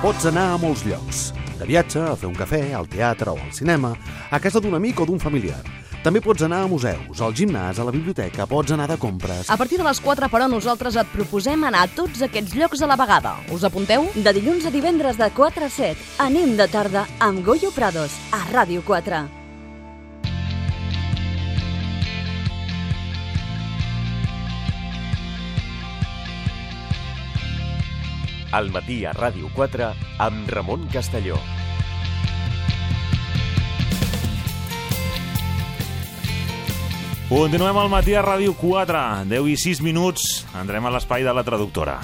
Pots anar a molts llocs. De viatge, a fer un cafè, al teatre o al cinema, a casa d'un amic o d'un familiar. També pots anar a museus, al gimnàs, a la biblioteca, pots anar de compres... A partir de les 4, però, nosaltres et proposem anar a tots aquests llocs a la vegada. Us apunteu? De dilluns a divendres de 4 a 7. Anem de tarda amb Goyo Prados, a Ràdio 4. Al matí a Ràdio 4 amb Ramon Castelló. Continuem al matí a Ràdio 4, 10 i 6 minuts, entrem a l'espai de la traductora.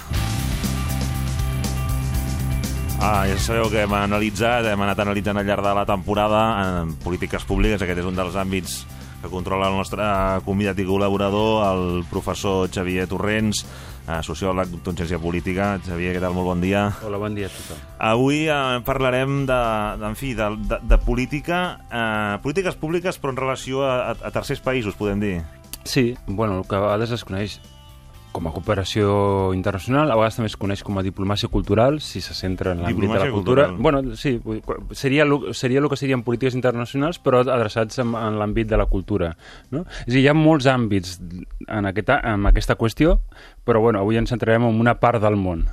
Ah, ja sabeu que hem analitzat, hem anat analitzant al llarg de la temporada en polítiques públiques, aquest és un dels àmbits que controla el nostre convidat i col·laborador, el professor Xavier Torrents, eh, sociòleg, doctor en ciència política. Xavier, què tal? Molt bon dia. Hola, bon dia a tothom. Avui eh, parlarem de, de, en fi, de, de, de política, eh, polítiques públiques, però en relació a, a tercers països, podem dir. Sí, bueno, el que a vegades es coneix com a cooperació internacional, a vegades també es coneix com a diplomàcia cultural, si se centra en l'àmbit de la cultura. cultural. Bueno, sí, seria, lo- seria el que serien polítiques internacionals, però adreçats en, en l'àmbit de la cultura. No? És a dir, hi ha molts àmbits en, aquest, en aquesta qüestió, però bueno, avui ens centrarem en una part del món.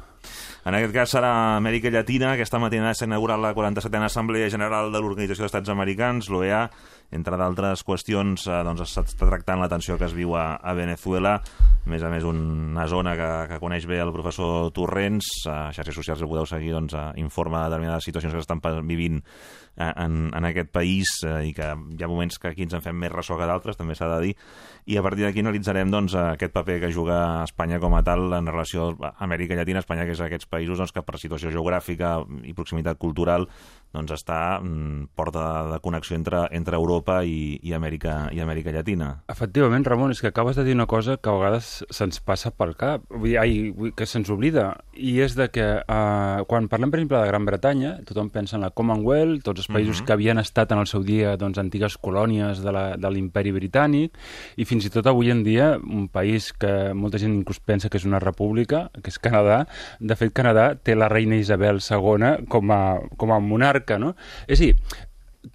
En aquest cas serà Amèrica Llatina. Aquesta matinada s'ha inaugurat la 47a Assemblea General de l'Organització d'Estats Americans, l'OEA. Entre d'altres qüestions, eh, doncs s'està tractant la tensió que es viu a, a Venezuela. A més a més, una zona que, que coneix bé el professor Torrents. A xarxes socials el podeu seguir, doncs, eh, informa de determinades situacions que s'estan vivint eh, en, en aquest país eh, i que hi ha moments que aquí ens en fem més ressò que d'altres, també s'ha de dir. I a partir d'aquí analitzarem doncs, aquest paper que juga Espanya com a tal en relació a Amèrica Llatina, Espanya, que és aquests països doncs, que per situació geogràfica i proximitat cultural doncs, està mm, porta de connexió entre, entre Europa i, i, Amèrica, i Amèrica Llatina. Efectivament, Ramon, és que acabes de dir una cosa que a vegades se'ns passa pel cap, vull dir, ai, que se'ns oblida, i és de que eh, quan parlem, per exemple, de Gran Bretanya, tothom pensa en la Commonwealth, tots els països que havien estat en el seu dia doncs, antigues colònies de l'imperi britànic, i fins i tot avui en dia un país que molta gent inclús pensa que és una república, que és Canadà, de fet Canadà té la reina Isabel II com a, com a monarca, no? És a dir,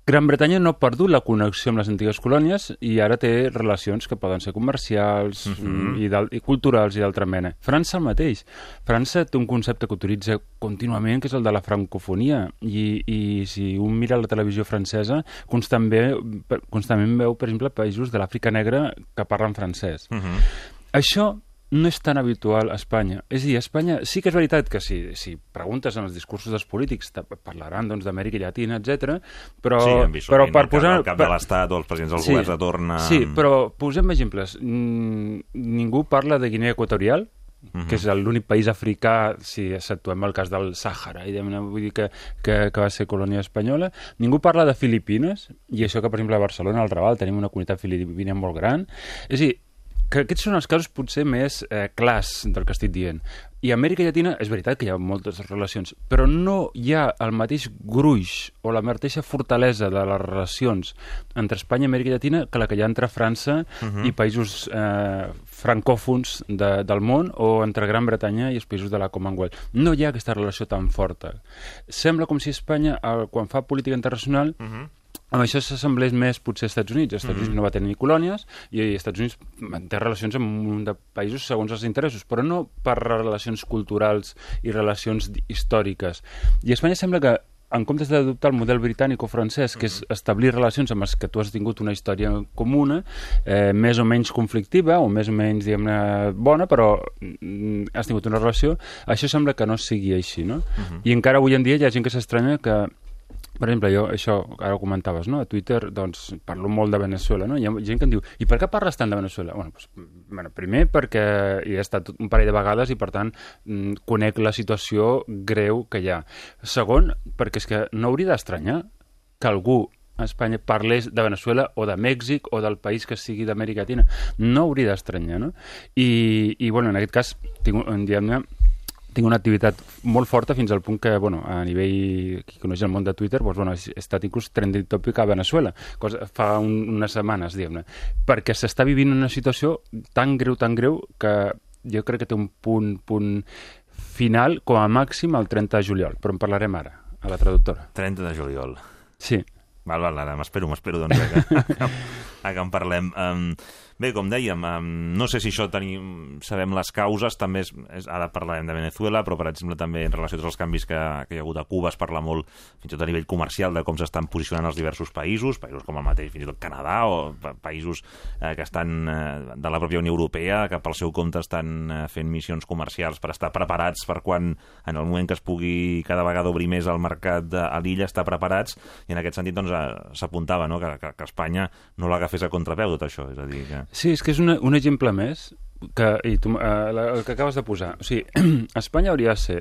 Gran Bretanya no ha perdut la connexió amb les antigues colònies i ara té relacions que poden ser comercials uh -huh. i, i culturals i d'altra mena. França el mateix. França té un concepte que utilitza contínuament, que és el de la francofonia, i, i si un mira la televisió francesa, constantment, constantment veu, per exemple, països de l'Àfrica Negra que parlen francès. Uh -huh. Això no és tan habitual a Espanya. És a dir, a Espanya sí que és veritat que si, si preguntes en els discursos dels polítics parlaran doncs, d'Amèrica Llatina, etc. però, sí, vist però per posar... el cap de l'Estat o els presidents dels governs de torn... a- Sí, però posem exemples. Mm, ningú parla de Guinea Equatorial, Mhm. que és l'únic país africà, si situem el cas del Sàhara, i vull dir que, que, que va ser colònia espanyola. Ningú parla de Filipines, i això que, per exemple, a Barcelona, al Raval, tenim una comunitat filipina molt gran. És a dir, que aquests són els casos potser més eh, clars del que estic dient. I a Amèrica Llatina és veritat que hi ha moltes relacions, però no hi ha el mateix gruix o la mateixa fortalesa de les relacions entre Espanya i Amèrica Llatina que la que hi ha entre França uh -huh. i països eh, francòfons de, del món o entre Gran Bretanya i els països de la Commonwealth. No hi ha aquesta relació tan forta. Sembla com si Espanya, eh, quan fa política internacional, uh -huh amb això s'assemblés més potser als Estats Units. Els Estats Units no va tenir colònies i els Estats Units manté relacions amb un munt de països segons els interessos, però no per relacions culturals i relacions històriques. I Espanya sembla que en comptes d'adoptar el model britànic o francès, que és establir relacions amb els que tu has tingut una història comuna, eh, més o menys conflictiva, o més o menys, diguem-ne, bona, però mm, has tingut una relació, això sembla que no sigui així, no? I encara avui en dia hi ha gent que s'estranya que per exemple, jo, això, ara ho comentaves, no? A Twitter, doncs, parlo molt de Venezuela, no? Hi ha gent que em diu, i per què parles tant de Venezuela? Bueno, doncs, bueno primer perquè hi he estat un parell de vegades i, per tant, mm, conec la situació greu que hi ha. Segon, perquè és que no hauria d'estranyar que algú a Espanya parlés de Venezuela o de Mèxic o del país que sigui d'Amèrica Llatina. No hauria d'estranyar, no? I, i bueno, en aquest cas, tinc, diguem-ne, tinc una activitat molt forta fins al punt que, bueno, a nivell qui coneix el món de Twitter, doncs, bueno, he estat inclús trending topic a Venezuela, cosa, fa un, unes setmanes, diguem-ne, perquè s'està vivint una situació tan greu, tan greu, que jo crec que té un punt, punt final, com a màxim, el 30 de juliol, però en parlarem ara, a la traductora. 30 de juliol. Sí. Val, val, ara m'espero, m'espero, doncs, que, a que, en parlem. Um, Bé, com dèiem, um, no sé si això tenim, sabem les causes, també és, és, ara parlarem de Venezuela, però per exemple també en relació als canvis que, que hi ha hagut a Cuba es parla molt, fins i tot a nivell comercial, de com s'estan posicionant els diversos països, països com el mateix, fins i tot Canadà, o pa països eh, que estan eh, de la pròpia Unió Europea, que pel seu compte estan eh, fent missions comercials per estar preparats per quan, en el moment que es pugui cada vegada obrir més el mercat de, a l'illa, estar preparats, i en aquest sentit doncs, eh, s'apuntava no? que, que, que Espanya no l'agafés a contrapeu tot això, és a dir, que... Sí, és que és una, un exemple més que, i tu, eh, la, el que acabes de posar. O sigui, Espanya hauria de ser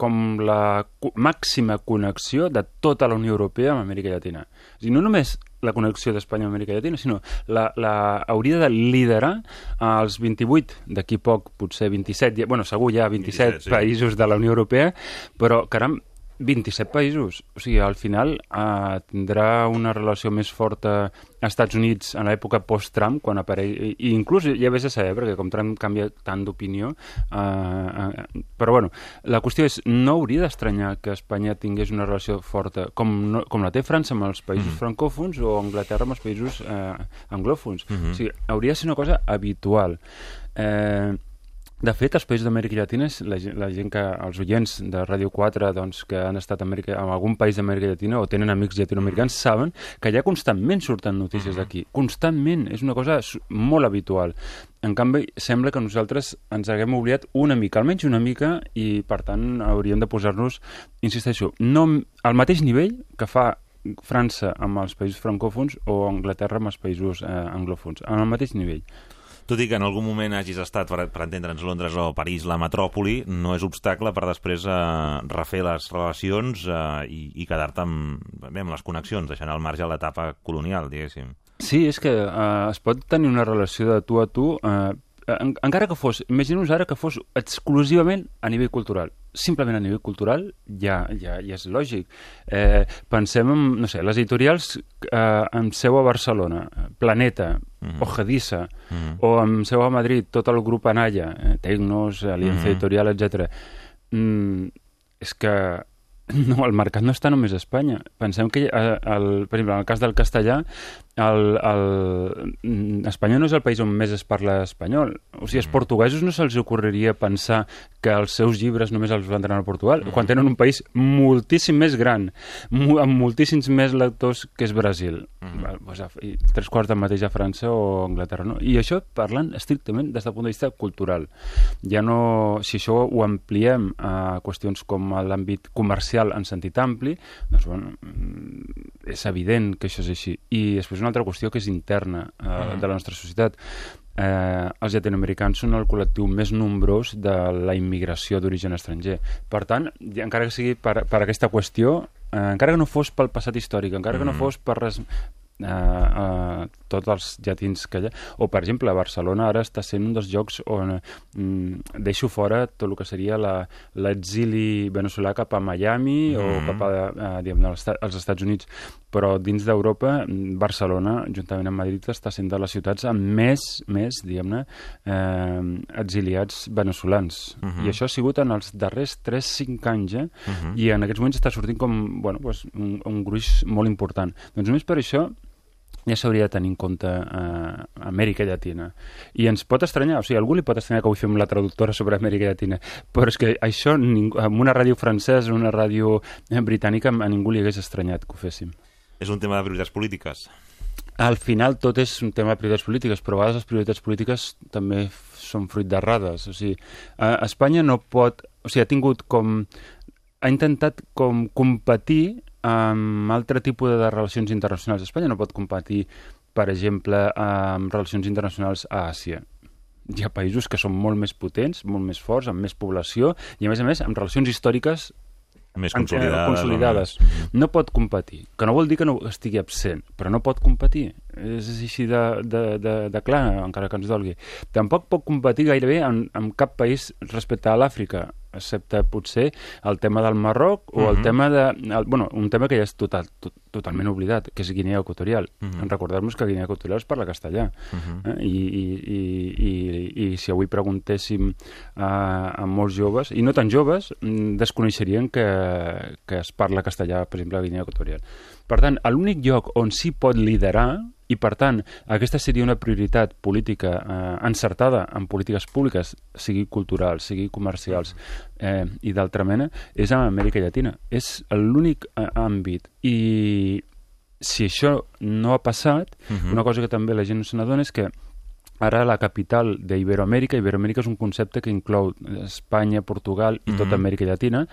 com la co- màxima connexió de tota la Unió Europea amb Amèrica Llatina. O sigui, no només la connexió d'Espanya amb Amèrica Llatina, sinó la, la, hauria de liderar els 28, d'aquí poc potser 27, ja, bueno, segur ja 27, 27, sí. països de la Unió Europea, però, caram, 27 països. O sigui, al final eh, tindrà una relació més forta a Estats Units en l'època post-Trump, quan apareix... I, inclús ja vés a saber, perquè com Trump canvia tant d'opinió... Eh, eh, però, bueno, la qüestió és, no hauria d'estranyar que Espanya tingués una relació forta, com, no, com la té França amb els països Mhm. francòfons o Anglaterra amb els països eh, anglòfons. Mhm. O sigui, hauria de ser una cosa habitual. Eh, de fet, els països d'Amèrica Llatina, la, la gent que, els oients de Ràdio 4, doncs, que han estat Amèrica, en algun país d'Amèrica Llatina o tenen amics llatinoamericans, saben que ja constantment surten notícies d'aquí. Constantment. És una cosa molt habitual. En canvi, sembla que nosaltres ens haguem oblidat una mica, almenys una mica, i per tant hauríem de posar-nos, insisteixo, no al mateix nivell que fa França amb els països francòfons o Anglaterra amb els països eh, anglòfons, al mateix nivell. Tot i que en algun moment hagis estat, per, per entendre'ns, Londres o París, la metròpoli, no és obstacle per després eh, refer les relacions eh, i, i quedar-te amb, amb les connexions, deixant al marge l'etapa colonial, diguéssim. Sí, és que eh, es pot tenir una relació de tu a tu, eh, en, encara que fos, imaginem-nos ara que fos exclusivament a nivell cultural. Simplement a nivell cultural ja, ja, ja és lògic. Eh, pensem en, no sé, les editorials eh, amb seu a Barcelona, Planeta, Mhm. Ojediza, Mhm. o amb seu a Madrid, tot el grup Anaya, eh, Tecnos, Alianza Mhm. Editorial, etc. Mm, és que no, el mercat no està només a Espanya. Pensem que, eh, el, per exemple, en el cas del castellà, el, el, mm, Espanya no és el país on més es parla espanyol. O sigui, als portuguesos no se'ls ocorreria pensar que els seus llibres només els vendran a Portugal, quan tenen un país moltíssim més gran, amb moltíssims més lectors que és Brasil. Mhm. Val, doncs, a- i tres quarts del mateix a França o Anglaterra. No? I això parlant estrictament des del punt de vista cultural. Ja no, si això ho ampliem a qüestions com a l'àmbit comercial en sentit ampli, doncs bueno, mm, és evident que això és així. I després una altra qüestió que és interna eh, de la nostra societat. Eh, els llatinoamericans són el col·lectiu més nombrós de la immigració d'origen estranger. Per tant, encara que sigui per, per aquesta qüestió, eh, encara que no fos pel passat històric, encara que no Mhm. fos per res, eh, eh, tots els llatins que hi ha. O, per exemple, Barcelona ara està sent un dels llocs on mm, deixo fora tot el que seria l'exili veneçolà cap a Miami o Mhm. cap a, eh, diguem, als, als Estats Units. Però dins d'Europa, mm, Barcelona, juntament amb Madrid, està sent de les ciutats amb més, més diguem-ne, eh, exiliats veneçolans. Mhm. I això ha sigut en els darrers 3-5 anys, eh? Mhm. i en aquests moments està sortint com bueno, pues, un, un gruix molt important. Doncs només per això ja s'hauria de tenir en compte eh, Amèrica Llatina. I ens pot estranyar, o sigui, algú li pot estranyar que avui fem la traductora sobre Amèrica Llatina, però és que això ningú, amb una ràdio francesa, una ràdio eh, britànica, a ningú li hagués estranyat que ho féssim. És un tema de prioritats polítiques. Al final tot és un tema de prioritats polítiques, però a vegades les prioritats polítiques també són fruit d'errades. O sigui, eh, Espanya no pot... O sigui, ha tingut com... Ha intentat com competir amb altre tipus de relacions internacionals. Espanya no pot competir, per exemple, amb relacions internacionals a Àsia. Hi ha països que són molt més potents, molt més forts, amb més població, i a més a més amb relacions històriques Més consolidades. consolidades. No pot competir, que no vol dir que no estigui absent, però no pot competir. És així de, de, de, de clar, encara que ens dolgui. Tampoc pot competir gairebé en, en cap país respecte a l'Àfrica. Excepte potser el tema del Marroc o el Mhm. tema de... El, bueno, un tema que ja és total, tot, totalment oblidat, que és Guinea Equatorial. Mhm. Recordar-nos que Guinea Equatorial es parla castellà. Mhm. Eh? I, i, i, i, I si avui preguntéssim a, a molts joves, i no tan joves, mm, desconeixerien que, que es parla castellà, per exemple, a Guinea Equatorial. Per tant, l'únic lloc on s'hi pot liderar i, per tant, aquesta seria una prioritat política eh, encertada en polítiques públiques, sigui culturals, sigui comercials eh, i d'altra mena, és a Amèrica Llatina. És l'únic eh, àmbit. I si això no ha passat, Mhm. una cosa que també la gent no se n'adona és que ara la capital d'Iberoamèrica, Iberoamèrica és un concepte que inclou Espanya, Portugal i tota Mhm. Amèrica Llatina,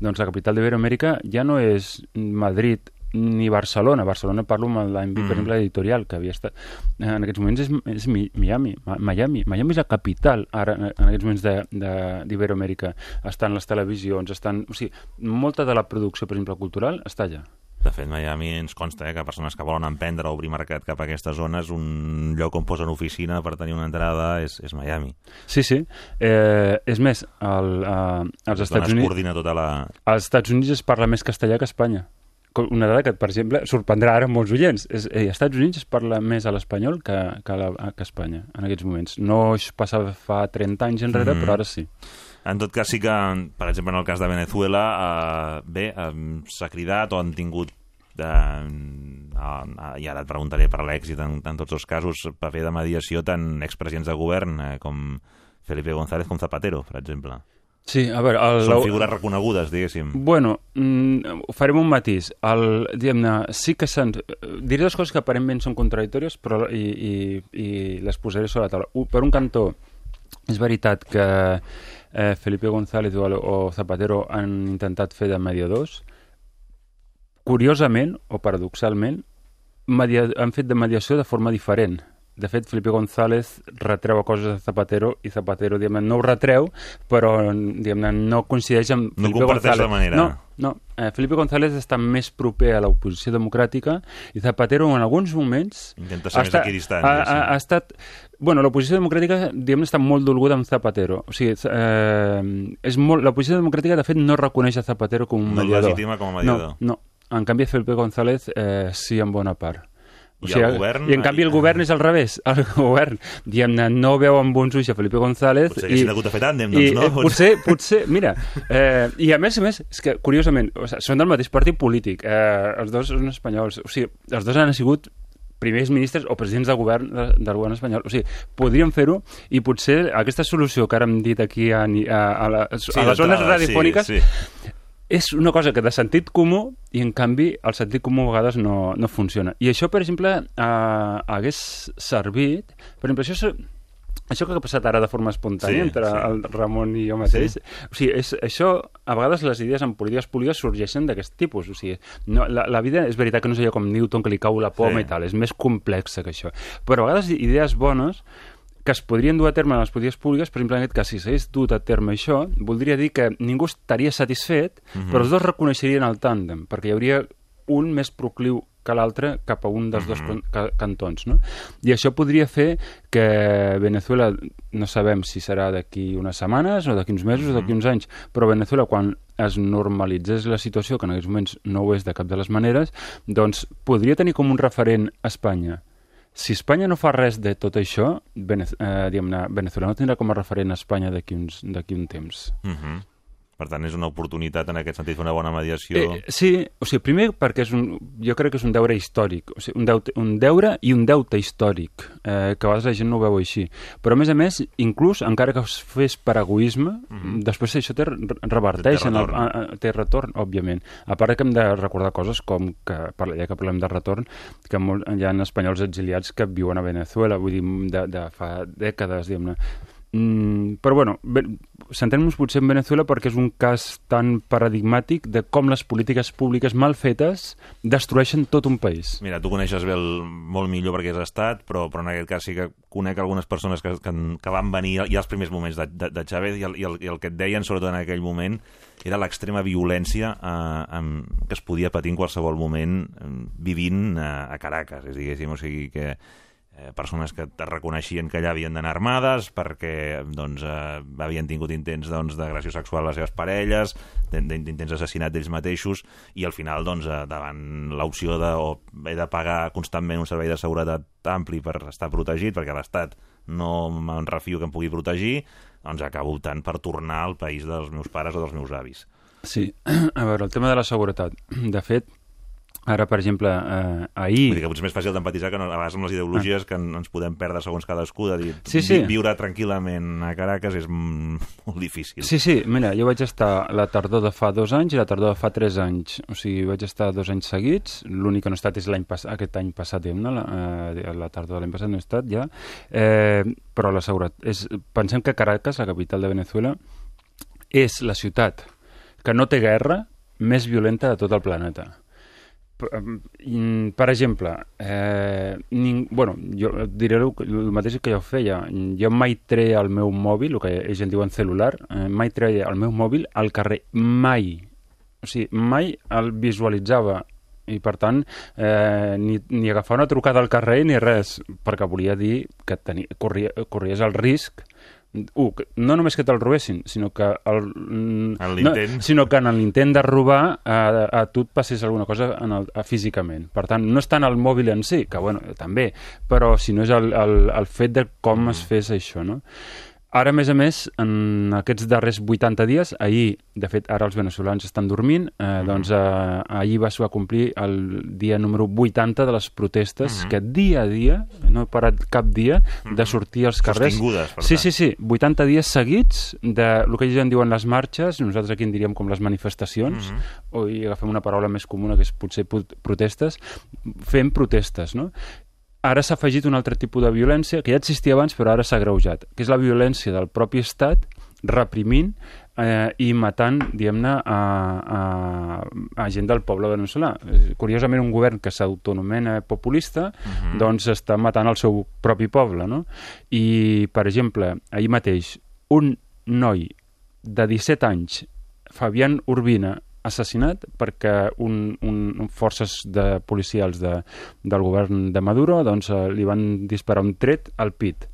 doncs la capital d'Iberoamèrica ja no és Madrid ni Barcelona. Barcelona parlo amb l'àmbit, Mhm. per exemple, editorial, que havia estat... En aquests moments és, és Mi- Miami, Miami. Miami és la capital, ara, en aquests moments de- de- d'Iberoamèrica. Estan les televisions, estan... O sigui, molta de la producció, per exemple, cultural, està allà. De fet, Miami ens consta eh, que persones que volen emprendre o obrir mercat cap a aquestes zones, un lloc on posen oficina per tenir una entrada és, és Miami. Sí, sí. Eh, és més, el, eh, als És Estats es Units... coordina tota la... Als Estats Units es parla més castellà que a Espanya. Una dada que, per exemple, sorprendrà ara molts oients. És, eh, als Estats Units es parla més a l'espanyol que, que, la, que a Espanya, en aquests moments. No es passava fa 30 anys enrere, Mhm. però ara sí. En tot cas, sí que, per exemple, en el cas de Venezuela, eh, bé, eh, s'ha cridat o han tingut de, eh, i ara et preguntaré per l'èxit en, en tots els casos, paper de mediació tant expresidents de govern eh, com Felipe González com Zapatero, per exemple. Sí, a veure... El, Són figures reconegudes, diguéssim. Bueno, mm, farem un matís. El, diguem-ne, sí que s'han... Diré dues coses que aparentment són contradictòries, però i, i, i les posaré sobre la taula. Un, per un cantó, és veritat que eh, Felipe González o, o Zapatero han intentat fer de mediadors. Curiosament, o paradoxalment, media, han fet de mediació de forma diferent. De fet, Felipe González retreu coses a Zapatero i Zapatero, diguem no ho retreu, però diguem no coincideix amb No Felipe González. la manera. No, no. Eh, Felipe González està més proper a l'oposició democràtica i Zapatero en alguns moments Intenta ser més està- equidistant, Ha, ha, ha estat... Bueno, l'oposició democràtica, diguem està molt dolguda amb Zapatero. O sigui, eh, és molt... l'oposició democràtica, de fet, no reconeix a Zapatero com un No mediador. legitima com a mediador. No, no. En canvi, Felipe González eh, sí, en bona part. I el govern- I en canvi el govern és al revés. El govern, diguem-ne, no veu amb bons ulls a Felipe González. Potser haguessin hagut de fer tàndem, doncs, i, no? eh, potser, potser, mira, eh, i a més a més, és que curiosament, o sigui, són del mateix partit polític, eh, els dos són espanyols, o sigui, els dos han sigut primers ministres o presidents del govern de, del govern espanyol. O sigui, podríem fer-ho i potser aquesta solució que ara hem dit aquí a, a, a, la, a les zones radiofòniques Sí, sí. És una cosa que de sentit comú i en canvi el sentit comú a vegades no, no funciona. I això, per exemple, eh, hagués servit... Per exemple, això, això que ha passat ara de forma espontània Sí, entre sí. el Ramon i jo mateix, o sigui, és, això, a vegades les idees en polítiques públiques sorgeixen d'aquest tipus, o sigui, no, la, la vida és veritat que no és allò com Newton que li cau la poma Sí. i tal, és més complexa que això, però a vegades idees bones que es podrien dur a terme en les polítiques públiques, per exemple, en aquest cas, si s'hagués dut a terme això, voldria dir que ningú estaria satisfet, Mhm. però els dos reconeixerien el tàndem, perquè hi hauria un més procliu que l'altre cap a un dels dos Mhm. cantons. No? I això podria fer que Venezuela, no sabem si serà d'aquí unes setmanes o d'aquí uns mesos o Mhm. d'aquí uns anys, però Venezuela, quan es normalitzés la situació, que en aquests moments no ho és de cap de les maneres, doncs podria tenir com un referent Espanya. Si Espanya no fa res de tot això, Venez eh, Venezuela no tindrà com a referent a Espanya d'aquí un temps. Mhm. Per tant, és una oportunitat en aquest sentit fer una bona mediació. Eh, sí, o sigui, primer perquè és un, jo crec que és un deure històric, o sigui, un, deute, un deure i un deute històric, eh, que a vegades la gent no ho veu així. Però, a més a més, inclús, encara que es fes per egoisme, Mhm. després això té, re- reverteix, Té en el, retorn. a, a, té retorn, òbviament. A part que hem de recordar coses com, que, ja que parlem de retorn, que molt, hi ha espanyols exiliats que viuen a Venezuela, vull dir, de, de fa dècades, diguem-ne. Mm, però bueno, centrem-nos potser en Venezuela perquè és un cas tan paradigmàtic de com les polítiques públiques mal fetes destrueixen tot un país. Mira, tu coneixes bé el, molt millor perquè has estat, però, però en aquest cas sí que conec algunes persones que, que, que van venir ja als primers moments de, de, de Chávez i el, i, el, i el que et deien, sobretot en aquell moment, era l'extrema violència eh, amb, que es podia patir en qualsevol moment eh, vivint eh, a Caracas, és diguéssim, o sigui que eh, persones que reconeixien que allà havien d'anar armades perquè doncs, eh, havien tingut intents doncs, d'agressió sexual a les seves parelles, d'in- d'intents d'assassinat d'ells mateixos, i al final, doncs, eh, davant l'opció de o he de pagar constantment un servei de seguretat ampli per estar protegit, perquè l'Estat no me'n refio que em pugui protegir, doncs acabo optant per tornar al país dels meus pares o dels meus avis. Sí, a veure, el tema de la seguretat. De fet, ara, per exemple, eh, ahir... Vull dir que potser és més fàcil d'empatitzar que no, a vegades amb les ideologies que en- ens podem perdre segons cadascú, de dir, Sí, sí. vi- viure tranquil·lament a Caracas és molt difícil. Sí, sí, mira, jo vaig estar la tardor de fa dos anys i la tardor de fa tres anys. O sigui, vaig estar dos anys seguits. L'únic que no he estat és l'any pas aquest any passat, diguem-ne, la, eh, la tardor de l'any passat no he estat ja. Eh, però la seguretat... És, pensem que Caracas, la capital de Venezuela, és la ciutat que no té guerra més violenta de tot el planeta. Per, exemple, eh, ning, bueno, jo diré el mateix que jo feia. Jo mai treia el meu mòbil, el que ells en diuen celular, eh, mai treia el meu mòbil al carrer, mai. O sigui, mai el visualitzava i per tant eh, ni, ni agafar una trucada al carrer ni res, perquè volia dir que tenia, corria, corries el risc Que no només que te'l robessin, sinó que el, mm, En no, sinó que en l'intent de robar a, a tu et passés alguna cosa en el, a, físicament. Per tant, no és tant el mòbil en si, que bueno, també, però si no és el, el, el fet de com es fes això, no? Ara, a més a més, en aquests darrers 80 dies, ahir, de fet, ara els veneçolans estan dormint, eh, doncs eh, ahir va, va complir el dia número 80 de les protestes, que dia a dia, no he parat cap dia, de sortir als carrers. Sostingudes, per Sí, tant. sí, sí, 80 dies seguits de el que ells en diuen les marxes, nosaltres aquí en diríem com les manifestacions, o hi agafem una paraula més comuna que és potser protestes, fent protestes, no? Ara s'ha afegit un altre tipus de violència que ja existia abans però ara s'ha greujat, que és la violència del propi estat reprimint eh, i matant, diguem-ne, a, a, a gent del poble veneçolà. Eh, Curiosament, un govern que s'autonomena populista, doncs està matant el seu propi poble, no? I, per exemple, ahir mateix, un noi de 17 anys, Fabián Urbina, assassinat perquè un, un, forces de policials de, del govern de Maduro doncs, eh, li van disparar un tret al pit.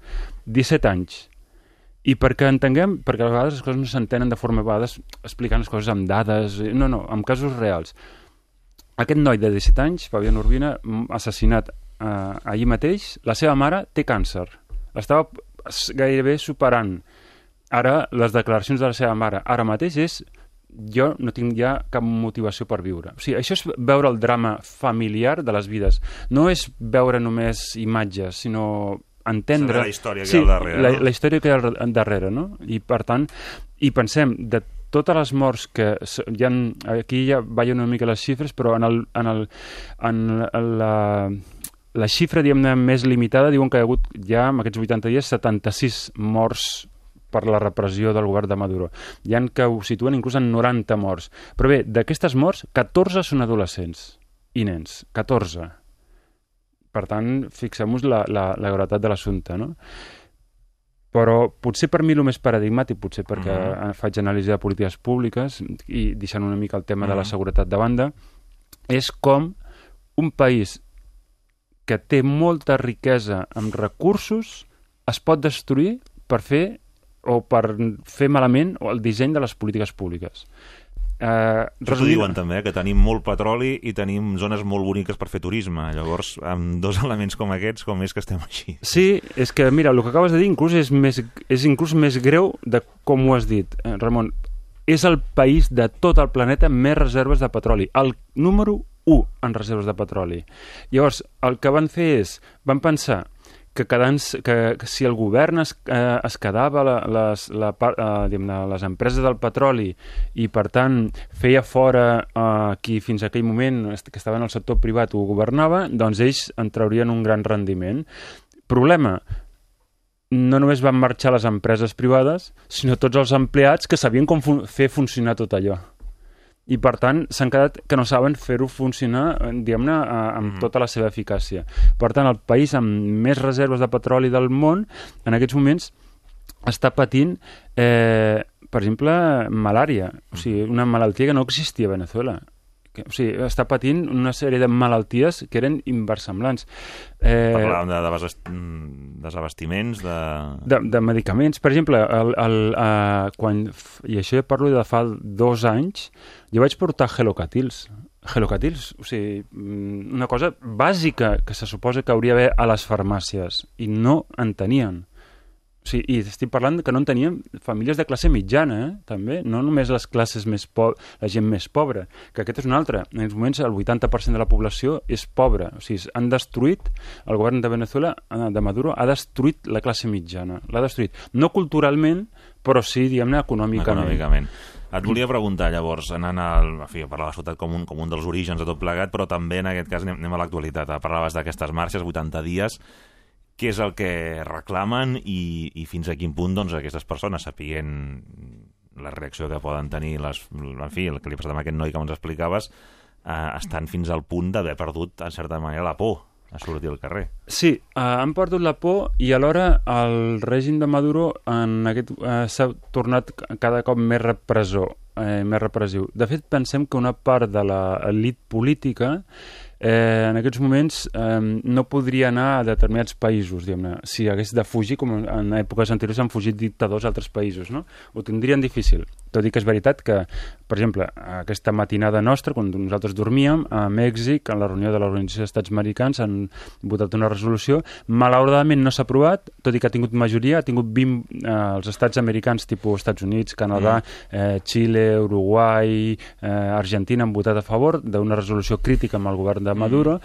17 anys. I perquè entenguem, perquè a vegades les coses no s'entenen de forma, a vegades explicant les coses amb dades, eh, no, no, amb casos reals. Aquest noi de 17 anys, Fabián Urbina, assassinat eh, ahir mateix, la seva mare té càncer. Estava gairebé superant. Ara, les declaracions de la seva mare ara mateix és jo no tinc ja cap motivació per viure. O sigui, això és veure el drama familiar de les vides. No és veure només imatges, sinó entendre... Saber la història que sí, hi ha al darrere, La, no? la història que hi ha al darrere, no? I, per tant, i pensem, de totes les morts que hi ha, aquí ja veia una mica les xifres, però en, el, en, el, en la, la xifra, diguem-ne, més limitada, diuen que hi ha hagut ja, en aquests 80 dies, 76 morts per la repressió del govern de Maduro. Hi han que ho situen inclús en 90 morts. Però bé, d'aquestes morts, 14 són adolescents i nens. 14. Per tant, fixem-nos la, la, la gravetat de l'assumpte, no? Però potser per mi el més paradigmàtic, potser perquè Mhm. faig anàlisi de polítiques públiques i deixant una mica el tema de la Mhm. seguretat de banda, és com un país que té molta riquesa amb recursos es pot destruir per fer o per fer malament el disseny de les polítiques públiques. Eh, Això resumint- diuen també, eh, que tenim molt petroli i tenim zones molt boniques per fer turisme. Llavors, amb dos elements com aquests, com és que estem així? Sí, és que, mira, el que acabes de dir inclús és, més, és inclús més greu de com ho has dit, eh, Ramon. És el país de tot el planeta amb més reserves de petroli. El número 1 en reserves de petroli. Llavors, el que van fer és, van pensar que, quedant, que, que si el govern es, eh, es quedava la, les, la, eh, les empreses del petroli i per tant feia fora eh, qui fins aquell moment que estava en el sector privat ho governava, doncs ells en traurien un gran rendiment. Problema, no només van marxar les empreses privades, sinó tots els empleats que sabien com fun fer funcionar tot allò. I, per tant, s'han quedat que no saben fer-ho funcionar, eh, diguem-ne, eh, amb Mhm. tota la seva eficàcia. Per tant, el país amb més reserves de petroli del món, en aquests moments, està patint, eh, per exemple, malària. O sigui, una malaltia que no existia a Venezuela Que, o sigui, està patint una sèrie de malalties que eren inversemblants. Eh, Parlàvem de, de mm, desabastiments, de... de, de medicaments. Per exemple, el, el, uh, quan, i això ja parlo de fa dos anys, jo vaig portar gelocatils. Gelocatils, o sigui, mm, una cosa bàsica que se suposa que hauria d'haver a les farmàcies i no en tenien. Sigui, I estic parlant que no en tenien famílies de classe mitjana, eh? també, no només les classes més po la gent més pobra, que aquest és un altre. En aquests moments el 80% de la població és pobra. O sigui, han destruït, el govern de Venezuela, eh, de Maduro, ha destruït la classe mitjana. L'ha destruït. No culturalment, però sí, diguem-ne, econòmicament. econòmicament. Et volia preguntar, llavors, anant al, en fi, a parlar de la ciutat com un, com un dels orígens de tot plegat, però també en aquest cas anem, anem a l'actualitat. Parlaves d'aquestes marxes, 80 dies, què és el que reclamen i, i fins a quin punt doncs, aquestes persones sapiguent la reacció que poden tenir, les, en fi, el que li ha passat amb aquest noi que ens explicaves, eh, estan fins al punt d'haver perdut, en certa manera, la por a sortir al carrer. Sí, eh, han perdut la por i alhora el règim de Maduro en aquest eh, s'ha tornat cada cop més repressor, eh, més repressiu. De fet, pensem que una part de l'elit política eh, en aquests moments eh, no podria anar a determinats països, diguem-ne, si hagués de fugir, com en èpoques anteriors han fugit dictadors a altres països, no? Ho tindrien difícil. Tot i que és veritat que, per exemple, aquesta matinada nostra, quan nosaltres dormíem, a Mèxic, en la reunió de l'Organització d'Estats Americans, han votat una resolució. Malauradament no s'ha aprovat, tot i que ha tingut majoria, ha tingut 20 eh, els estats americans, tipus Estats Units, Canadà, eh, Xile, Uruguai, eh, Argentina, han votat a favor d'una resolució crítica amb el govern de Maduro,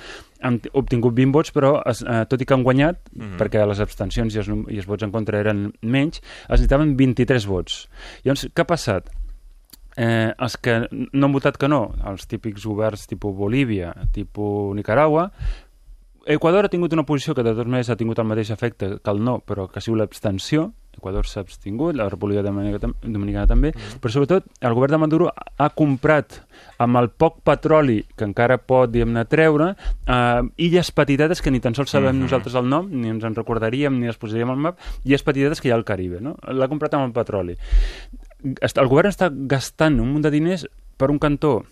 han obtingut 20 vots, però es, eh, tot i que han guanyat, perquè les abstencions i els, i els vots en contra eren menys, es necessitaven 23 vots. Llavors, què ha passat? Eh, els que no han votat que no, els típics governs tipus Bolívia, tipus Nicaragua, Equador ha tingut una posició que de totes maneres ha tingut el mateix efecte que el no, però que ha sigut l'abstenció. Equador s'ha abstingut, la República Dominicana, tam- Dominicana també, però sobretot el govern de Maduro ha comprat amb el poc petroli que encara pot, diguem-ne, treure, eh, illes petitetes que ni tan sols sabem nosaltres el nom, ni ens en recordaríem, ni les posaríem al map, illes petitetes que hi ha al Caribe, no? L'ha comprat amb el petroli. El govern està gastant un munt de diners per un cantó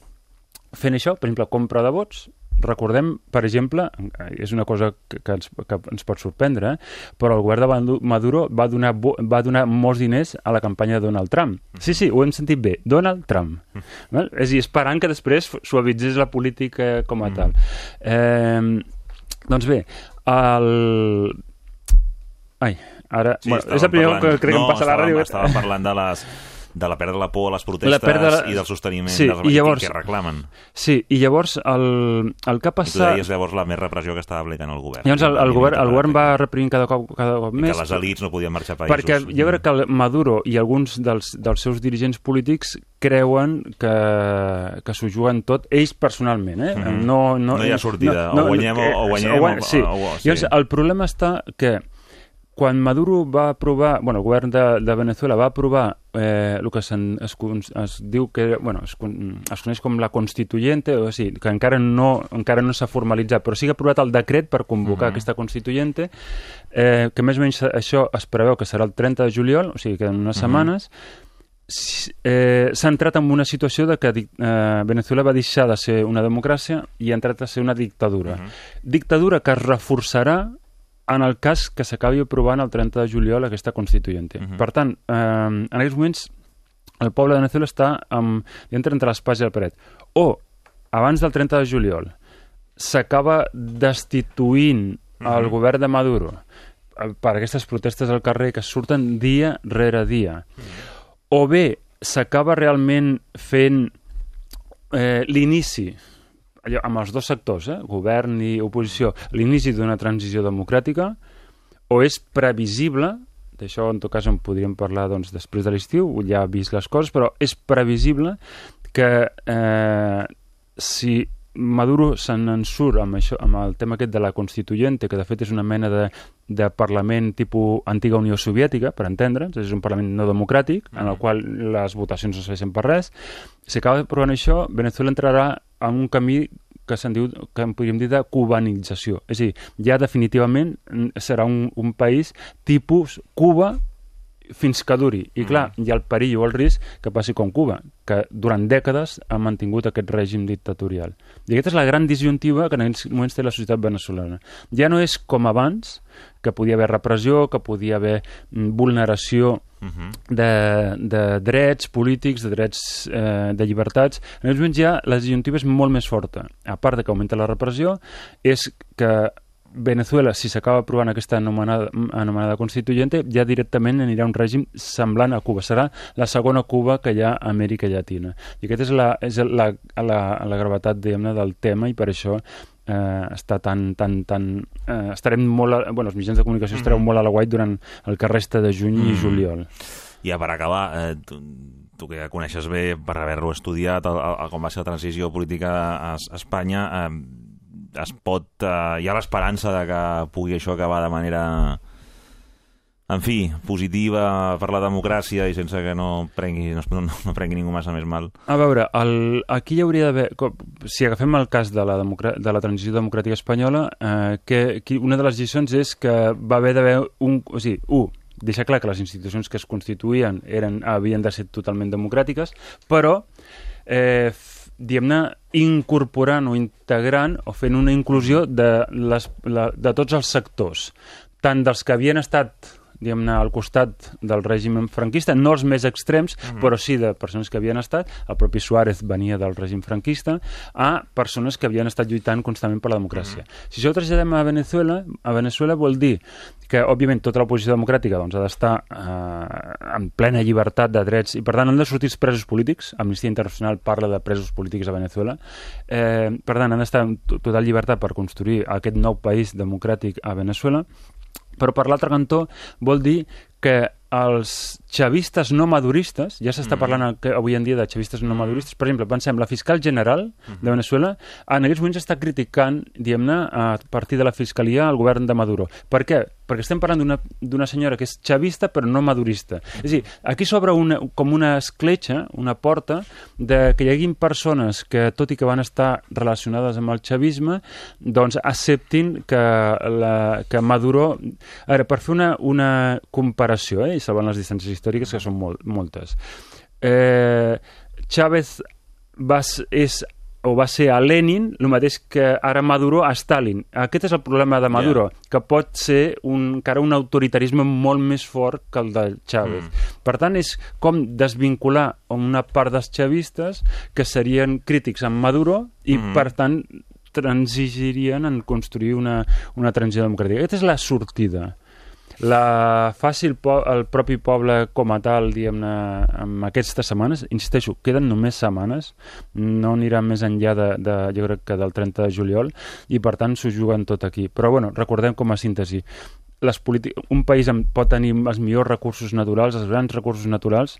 fent això, per exemple, compra de vots, recordem, per exemple, eh, és una cosa que, que, ens, que ens pot sorprendre, eh? però el govern de Maduro va donar, va donar molts diners a la campanya de Donald Trump. Sí, sí, ho hem sentit bé, Donald Trump. Val? És a dir, esperant que després suavitzés la política com a tal. Eh, doncs bé, el... Ai, ara... Sí, bueno, és el primer parlant- que crec que no, em passa a la ràdio. Estàvem parlant de les de la pèrdua de la por a les protestes La pèrdua i del sosteniment Sí, dels i llavors- que reclamen. Sí, i llavors el, el que ha I tu passat... deies llavors la més repressió que estava aplicant el govern. Llavors el, el, govern, el govern va reprimint cada cop, cada cop I més. que les elites no podien marxar a països. Perquè jo crec que el Maduro i alguns dels, dels seus dirigents polítics creuen que, que s'ho juguen tot ells personalment, eh? Mhm. no, no, No hi ha sortida, o guanyem o- o guanyem, guany- o- sí. o- o- sí. Llavors, el problema està que quan Maduro va aprovar, bueno, el govern de, de Venezuela va aprovar eh, el que se'n- es, es diu que, bueno, es, es coneix com la constituyente, o sigui, que encara no, encara no s'ha formalitzat, però sí que ha aprovat el decret per convocar Mhm. aquesta constituyente, eh, que més o menys això es preveu que serà el 30 de juliol, o sigui que en unes Mhm. setmanes, s- eh, s'ha entrat en una situació de que eh, Venezuela va deixar de ser una democràcia i ha entrat a ser una dictadura. Mhm. Dictadura que es reforçarà en el cas que s'acabi aprovant el 30 de juliol aquesta constituyente. Mhm. Per tant, eh, en aquests moments el poble de Venezuela està amb, entre, entre l'espasa i el paret. O, abans del 30 de juliol, s'acaba destituint el Mhm. govern de Maduro eh, per aquestes protestes al carrer que surten dia rere dia. O bé, s'acaba realment fent eh, l'inici allò, amb els dos sectors, eh, govern i oposició, l'inici d'una transició democràtica, o és previsible, d'això en tot cas en podríem parlar doncs, després de l'estiu, ja vist les coses, però és previsible que eh, si Maduro se n'en surt amb, això, amb el tema aquest de la constituyente, que de fet és una mena de, de parlament tipus antiga Unió Soviètica, per entendre'ns, és un parlament no democràtic, en el qual les votacions no serveixen per res. Si acaba aprovant això, Venezuela entrarà en un camí que se'n diu, que en podríem dir de cubanització. És a dir, ja definitivament serà un, un país tipus Cuba fins que duri. I clar, hi ha el perill o el risc que passi com Cuba, que durant dècades ha mantingut aquest règim dictatorial. I aquesta és la gran disjuntiva que en aquests moments té la societat veneçolana. Ja no és com abans, que podia haver repressió, que podia haver mm, vulneració de, de drets polítics, de drets eh, de llibertats. En aquests moments ja la disjuntiva és molt més forta. A part de que augmenta la repressió, és que Venezuela, si s'acaba aprovant aquesta anomenada, anomenada constituyente, ja directament anirà a un règim semblant a Cuba. Serà la segona Cuba que hi ha a Amèrica Llatina. I aquesta és la, és la, la, la gravetat, diguem-ne, del tema i per això eh, està tan, tan, tan... Eh, estarem molt... A, bueno, els mitjans de comunicació estareu molt a la guai durant el que resta de juny i juliol. Ja per acabar, eh, tu, tu que ja coneixes bé per haver-lo estudiat, el, el, com va ser la transició política a, a Espanya, eh, es pot... Eh, hi ha l'esperança de que pugui això acabar de manera en fi, positiva per la democràcia i sense que no prengui, no, no, no prengui ningú massa més mal. A veure, el, aquí hi hauria d'haver... Si agafem el cas de la, de la transició democràtica espanyola, eh, que, que una de les lliçons és que va haver d'haver un... O sigui, un, deixar clar que les institucions que es constituïen eren, havien de ser totalment democràtiques, però eh, diguem-ne, incorporant o integrant o fent una inclusió de, les, la, de tots els sectors, tant dels que havien estat diguem-ne, al costat del règim franquista, no els més extrems, mm -hmm. però sí de persones que havien estat, el propi Suárez venia del règim franquista, a persones que havien estat lluitant constantment per la democràcia. Mm -hmm. Si això ho traslladem a Venezuela, a Venezuela vol dir que, òbviament, tota l'oposició democràtica doncs, ha d'estar eh, en plena llibertat de drets i, per tant, han de sortir els presos polítics. Amnistia Internacional parla de presos polítics a Venezuela. Eh, per tant, han d'estar en to- total llibertat per construir aquest nou país democràtic a Venezuela però per l'altre cantó vol dir que els xavistes no maduristes, ja s'està parlant que avui en dia de xavistes no maduristes, per exemple, pensem, la fiscal general de Venezuela en aquests moments està criticant, diguem-ne, a partir de la fiscalia al govern de Maduro. Per què? Perquè estem parlant d'una- senyora que és xavista però no madurista. És a dir, aquí s'obre una, com una escletxa, una porta, de que hi haguin persones que, tot i que van estar relacionades amb el xavisme, doncs acceptin que, la, que Maduro... Ara, per fer una, una comparació, eh, i salvant les distàncies històriques, que són molt, moltes, eh, Chávez va, és o va ser a Lenin el mateix que ara Maduro a Stalin. Aquest és el problema de Maduro, que pot ser un, encara un autoritarisme molt més fort que el de Chávez. Mm. Per tant, és com desvincular una part dels chavistes que serien crítics amb Maduro i, mm. per tant, transigirien en construir una, una transició democràtica. Aquesta és la sortida. La fàcil po el propi poble com a tal, diguem-ne, amb aquestes setmanes, insisteixo, queden només setmanes, no anirà més enllà de, de jo crec que del 30 de juliol, i per tant s'ho juguen tot aquí. Però bueno, recordem com a síntesi, les un país amb, pot tenir els millors recursos naturals, els grans recursos naturals,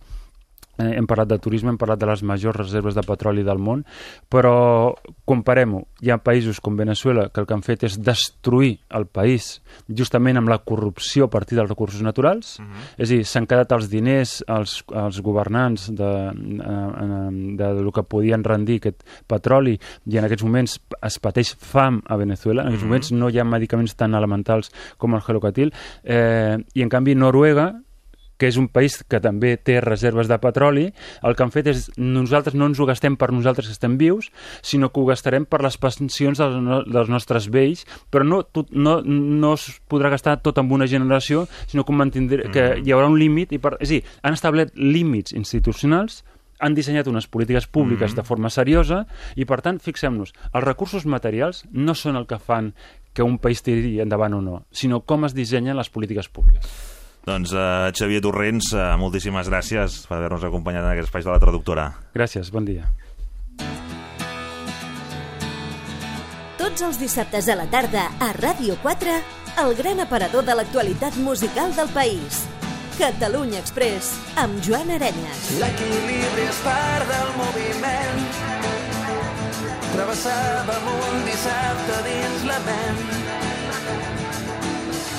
eh, hem parlat de turisme, hem parlat de les majors reserves de petroli del món, però comparem-ho. Hi ha països com Venezuela que el que han fet és destruir el país justament amb la corrupció a partir dels recursos naturals, uh -huh. és a dir, s'han quedat els diners als, als governants de, de, de, de lo que podien rendir aquest petroli i en aquests moments es pateix fam a Venezuela, en aquests moments no hi ha medicaments tan elementals com el gelocatil, eh, i en canvi Noruega que és un país que també té reserves de petroli, el que han fet és nosaltres no ens ho gastem per nosaltres que estem vius, sinó que ho gastarem per les pensions dels, no, dels nostres vells, però no, tot, no, no es podrà gastar tot en una generació, sinó que, mantindré, que hi haurà un límit, i per, és a dir, han establert límits institucionals han dissenyat unes polítiques públiques de forma seriosa i, per tant, fixem-nos, els recursos materials no són el que fan que un país tiri endavant o no, sinó com es dissenyen les polítiques públiques. Doncs, uh, Xavier Torrents, uh, moltíssimes gràcies per haver-nos acompanyat en aquest espai de la traductora. Gràcies, bon dia. Tots els dissabtes a la tarda a Ràdio 4, el gran aparador de l'actualitat musical del país. Catalunya Express, amb Joan Arenyes. L'equilibri és part del moviment. Travessàvem un dissabte dins la ment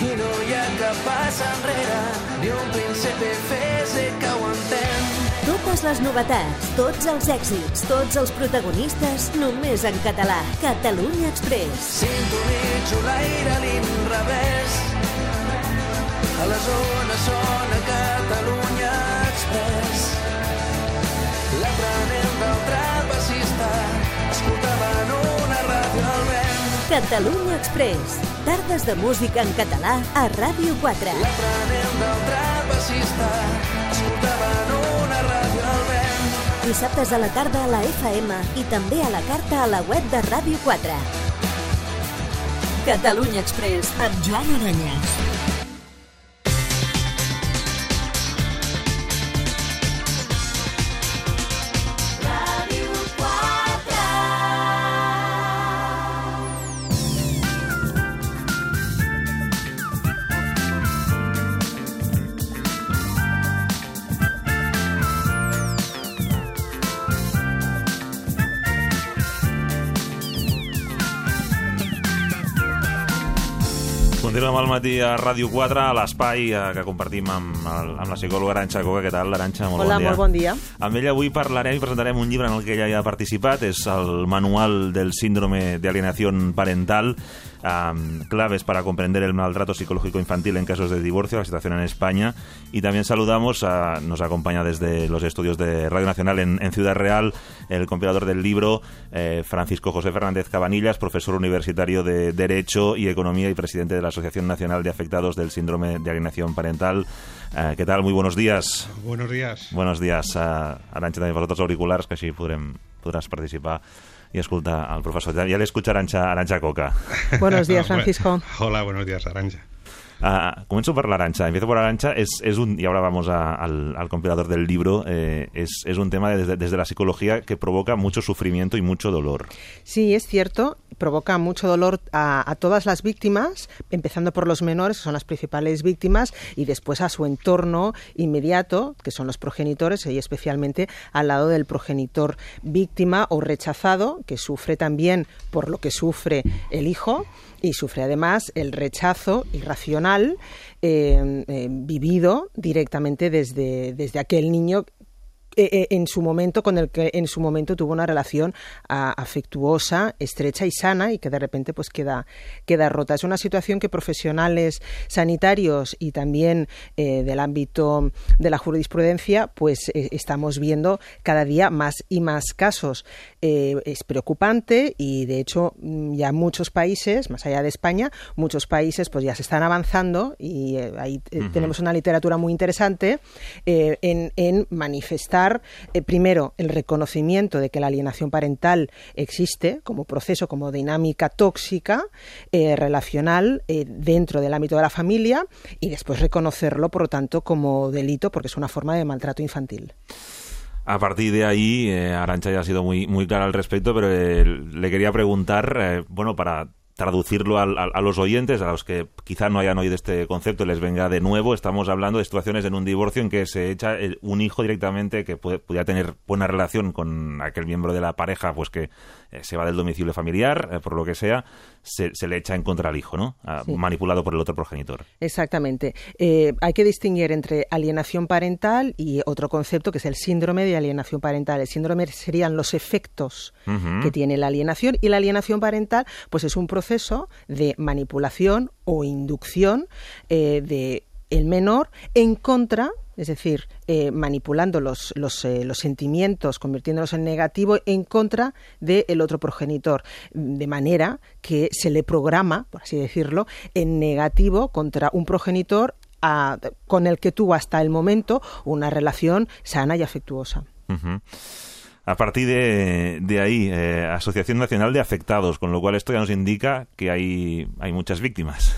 i no hi ha cap pas enrere, ni un príncipe fes que ho entén. Totes les novetats, tots els èxits, tots els protagonistes, només en català. Catalunya Express. Sintonitzo l'aire a l'inrevés. A la zona sona Catalunya Express. L'aprenent del trapecista escoltava en una ràdio al vent. Catalunya Express Tardes de música en català a Ràdio 4. L'aprenent del trapecista escoltaven una ràdio al vent. Dissabtes a la tarda a la FM i també a la carta a la web de Ràdio 4. Catalunya Express amb Joan Oranyes. Continuem al matí a Ràdio 4, a l'espai eh, que compartim amb, el, amb la psicòloga Aranxa Coca. Què tal, Aranxa? Molt Hola, bon dia. molt bon dia. Amb ella avui parlarem i presentarem un llibre en el que ella ja ha participat. És el Manual del Síndrome de Alienación Parental. Um, claves para comprender el maltrato psicológico infantil en casos de divorcio, la situación en España. Y también saludamos, a, nos acompaña desde los estudios de Radio Nacional en, en Ciudad Real, el compilador del libro, eh, Francisco José Fernández Cabanillas, profesor universitario de Derecho y Economía y presidente de la Asociación Nacional de Afectados del Síndrome de Alienación Parental. Eh, ¿Qué tal? Muy buenos días. Buenos días. Buenos días, uh, Aranxa, també pels altres auriculars, que així podrem, podràs participar i escoltar al professor. Ja, ja l'escucha Aranxa, Aranxa Coca. Buenos días, Francisco. Hola, buenos días, Aranja. Uh, comenzo por la Arancha. Empiezo por la Arancha. Es, es un, y ahora vamos al, al compilador del libro. eh, es, es un tema desde, desde la psicología que provoca mucho sufrimiento y mucho dolor. Sí, es cierto, provoca mucho dolor a, a todas las víctimas, empezando por los menores, que son las principales víctimas, y después a su entorno inmediato, que son los progenitores, y especialmente al lado del progenitor víctima o rechazado, que sufre también por lo que sufre el hijo y sufre además el rechazo irracional eh, eh, vivido directamente desde, desde aquel niño eh, eh, en su momento con el que en su momento tuvo una relación ah, afectuosa, estrecha y sana y que de repente pues queda queda rota. Es una situación que profesionales sanitarios y también eh, del ámbito de la jurisprudencia pues eh, estamos viendo cada día más y más casos. Es preocupante y de hecho mm, ya muchos países, más allá de España, muchos países pues ya se están avanzando y ahí tenemos una literatura muy interesante en, en manifestar eh, primero el reconocimiento de que la alienación parental existe como proceso, como dinámica tóxica eh, relacional eh, dentro del ámbito de la familia y después reconocerlo, por lo tanto, como delito porque es una forma de maltrato infantil. A partir de ahí, Arancha ya ha sido muy, muy clara al respecto, pero le quería preguntar, bueno, para traducirlo al- a, los oyentes, a los que quizá no hayan oído este concepto y les venga de nuevo, estamos hablando de situaciones en un divorcio en que se echa un hijo directamente que puede, pudiera tener buena relación con aquel miembro de la pareja, pues que eh, se va del domicilio familiar, eh, por lo que sea, se, se le echa en contra al hijo, ¿no? Ah, Sí. Manipulado por el otro progenitor. Exactamente. Eh, hay que distinguir entre alienación parental y otro concepto que es el síndrome de alienación parental. El síndrome serían los efectos que tiene la alienación y la alienación parental pues es un proceso de manipulación o inducción de el menor en contra es decir, eh, manipulando los, los, eh, los sentimientos, convirtiéndolos en negativo en contra del otro progenitor, de manera que se le programa, por así decirlo, en negativo contra un progenitor a- con el que tuvo hasta el momento una relación sana y afectuosa. A partir de, de ahí, eh, Asociación Nacional de Afectados, con lo cual esto ya nos indica que hay, hay muchas víctimas.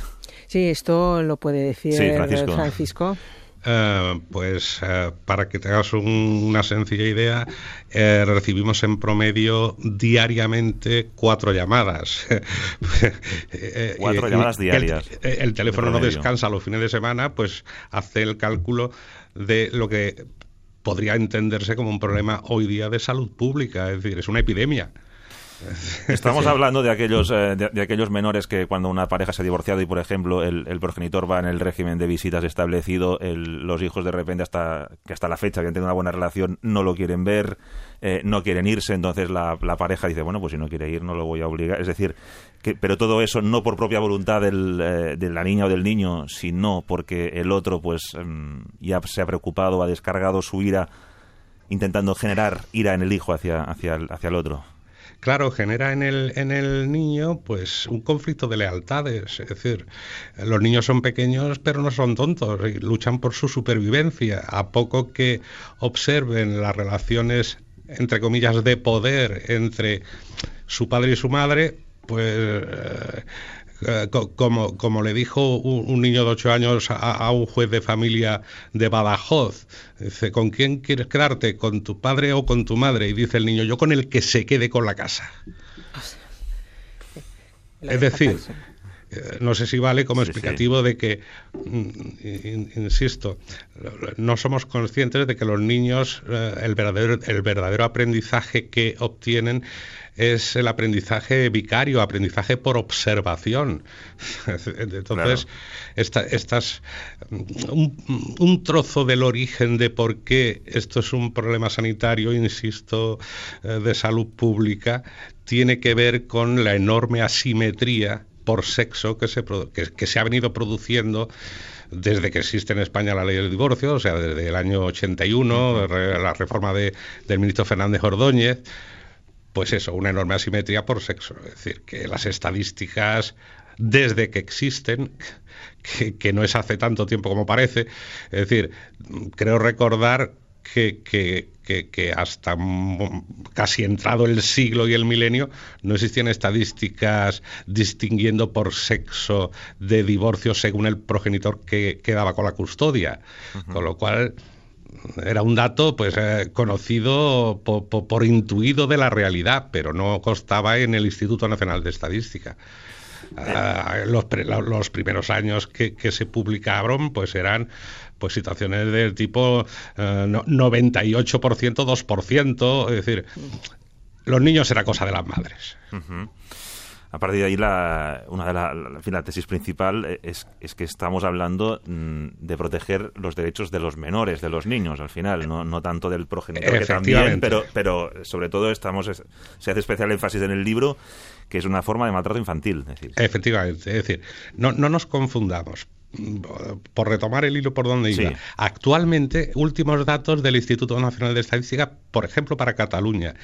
Sí, esto lo puede decir Sí, Francisco. Francisco. Eh, pues eh, para que te hagas un- una sencilla idea, eh, recibimos en promedio diariamente cuatro llamadas. Cuatro llamadas diarias, El, el teléfono no descansa los fines de semana, pues hace el cálculo de lo que podría entenderse como un problema hoy día de salud pública, es decir, es una epidemia. Estamos Sí. hablando de aquellos, eh, de, de aquellos menores que cuando una pareja se ha divorciado y, por ejemplo, el, el progenitor va en el régimen de visitas establecido, el- los hijos de repente hasta que hasta la fecha habían tenido una buena relación no lo quieren ver, eh, no quieren irse, entonces la, la pareja dice, bueno, pues si no quiere ir no lo voy a obligar. Es decir, que, pero todo eso no por propia voluntad del, eh, de la niña o del niño, sino porque el otro pues em, ya se ha preocupado, ha descargado su ira intentando generar ira en el hijo hacia, hacia, el, hacia el otro. Claro, genera en el, en el niño pues un conflicto de lealtades. Es decir, los niños son pequeños pero no son tontos, y luchan por su supervivencia. A poco que observen las relaciones, entre comillas, de poder entre su padre y su madre, pues eh, como, como le dijo un, niño de ocho años a, un juez de familia de Badajoz, dice, ¿con quién quieres quedarte? ¿Con tu padre o con tu madre? Y dice el niño, yo con el que se quede con la casa. Es decir, eh, no sé si vale como explicativo de que, mm, insisto, no somos conscientes de que los niños, eh, el, verdadero, el verdadero aprendizaje que obtienen es el aprendizaje vicario, aprendizaje por observación. Entonces, estas, un, un, trozo del origen de por qué esto es un problema sanitario, insisto, eh, de salud pública, tiene que ver con la enorme asimetría por sexo que se, que, se ha venido produciendo desde que existe en España la ley del divorcio, o sea, desde el año 81, la reforma de, del ministro Fernández Ordóñez, pues eso, una enorme asimetría por sexo. Es decir, que las estadísticas, desde que existen, que, no es hace tanto tiempo como parece, es decir, creo recordar que, que, hasta casi entrado el siglo y el milenio no existían estadísticas distinguiendo por sexo de divorcio según el progenitor que quedaba con la custodia. Con lo cual era un dato pues eh, conocido por, intuido de la realidad, pero no constaba en el Instituto Nacional de Estadística. Ah, los, los, primeros años que, se publicaron pues eran pues situaciones del tipo 98%, 2%, es decir, los niños era cosa de las madres. A partir de ahí, la, una de la, tesis principal es, es, que estamos hablando mm, de proteger los derechos de los menores, de los niños, al final, no, no tanto del progenitor, que también, pero, pero sobre todo estamos se hace especial énfasis en el libro que es una forma de maltrato infantil. decir. Efectivamente, es decir, no, no nos confundamos por retomar el hilo por donde iba, actualmente últimos datos del Instituto Nacional de Estadística, por ejemplo, para Cataluña.